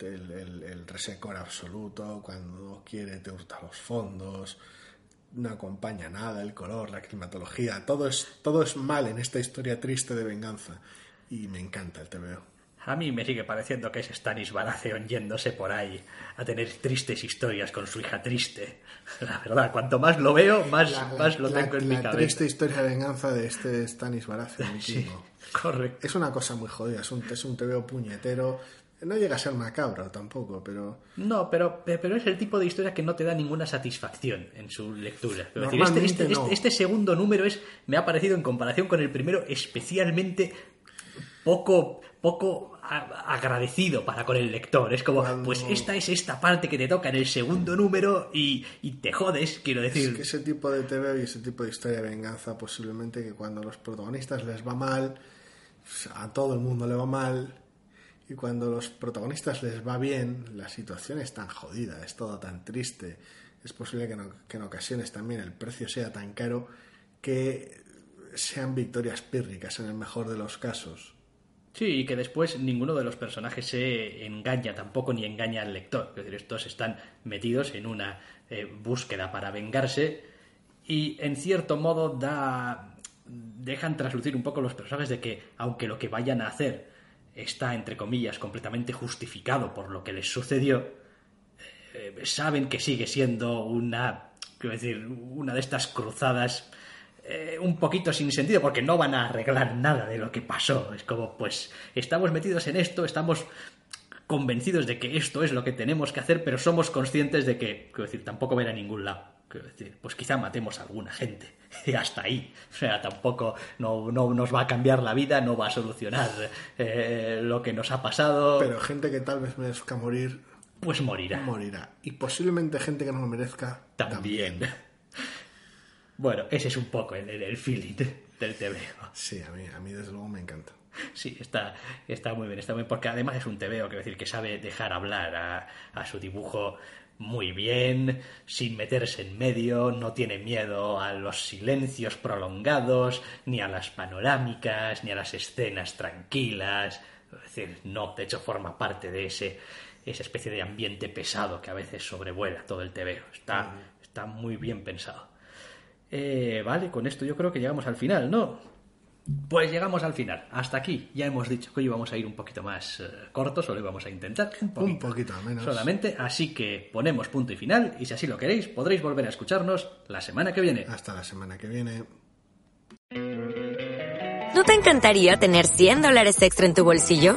el, el, el resecor absoluto, cuando quiere te hurta los fondos, no acompaña nada, el color, la climatología, todo es, todo es mal en esta historia triste de venganza. Y me encanta el TVO. A mí me sigue pareciendo que es Stanis Baratheon yéndose por ahí a tener tristes historias con su hija triste. La verdad, cuanto más lo veo, más, más lo la- tengo en la mi cabeza. triste historia de venganza de este Stanis Baratheon. Sí, correcto. Es una cosa muy jodida, es un, es un TVO puñetero. No llega a ser macabro tampoco, pero No, pero, pero es el tipo de historia que no te da ninguna satisfacción en su lectura. Es decir, este, este, no. este- este segundo número es, me ha parecido en comparación con el primero especialmente poco, poco agradecido para con el lector. Es como, Cuando- pues esta es esta parte que te toca en el segundo número y, y te jodes, quiero decir. es que ese tipo de TVO y ese tipo de historia de venganza, posiblemente que cuando a los protagonistas les va mal, a todo el mundo le va mal, y cuando a los protagonistas les va bien, la situación es tan jodida, es todo tan triste, es posible que en, que en ocasiones también el precio sea tan caro que sean victorias pírricas en el mejor de los casos. Sí, y que después ninguno de los personajes se engaña tampoco ni engaña al lector. Es decir, estos están metidos en una eh, búsqueda para vengarse y en cierto modo da dejan traslucir un poco los personajes de que aunque lo que vayan a hacer está entre comillas completamente justificado por lo que les sucedió, eh, saben que sigue siendo una, quiero decir, una de estas cruzadas eh, un poquito sin sentido, porque no van a arreglar nada de lo que pasó. Es como, pues, estamos metidos en esto, estamos convencidos de que esto es lo que tenemos que hacer, pero somos conscientes de que, quiero decir, tampoco va a ir a ningún lado. Quiero decir, pues quizá matemos a alguna gente. Y hasta ahí. O sea, tampoco no, no nos va a cambiar la vida, no va a solucionar eh, lo que nos ha pasado. Pero gente que tal vez merezca morir, pues morirá. morirá. Y posiblemente gente que no lo merezca, También. Bueno, ese es un poco el, el- el feeling del TVO. Sí, a mí, a mí desde luego me encanta. Sí, está, está muy bien, está muy bien, porque además es un TVO, quiero decir, que sabe dejar hablar a, a su dibujo muy bien, sin meterse en medio, no tiene miedo a los silencios prolongados, ni a las panorámicas, ni a las escenas tranquilas. Es decir, no, de hecho forma parte de ese, esa especie de ambiente pesado que a veces sobrevuela todo el TVO. Está, está muy bien pensado. Eh, vale, con esto yo creo que llegamos al final, ¿no? Pues llegamos al final. Hasta aquí ya hemos dicho que hoy íbamos a ir un poquito más eh, cortos, o lo íbamos a intentar. Un poquito menos. Solamente, así que ponemos punto y final y si así lo queréis podréis volver a escucharnos la semana que viene. Hasta la semana que viene. ¿No te encantaría tener 100 dólares extra en tu bolsillo?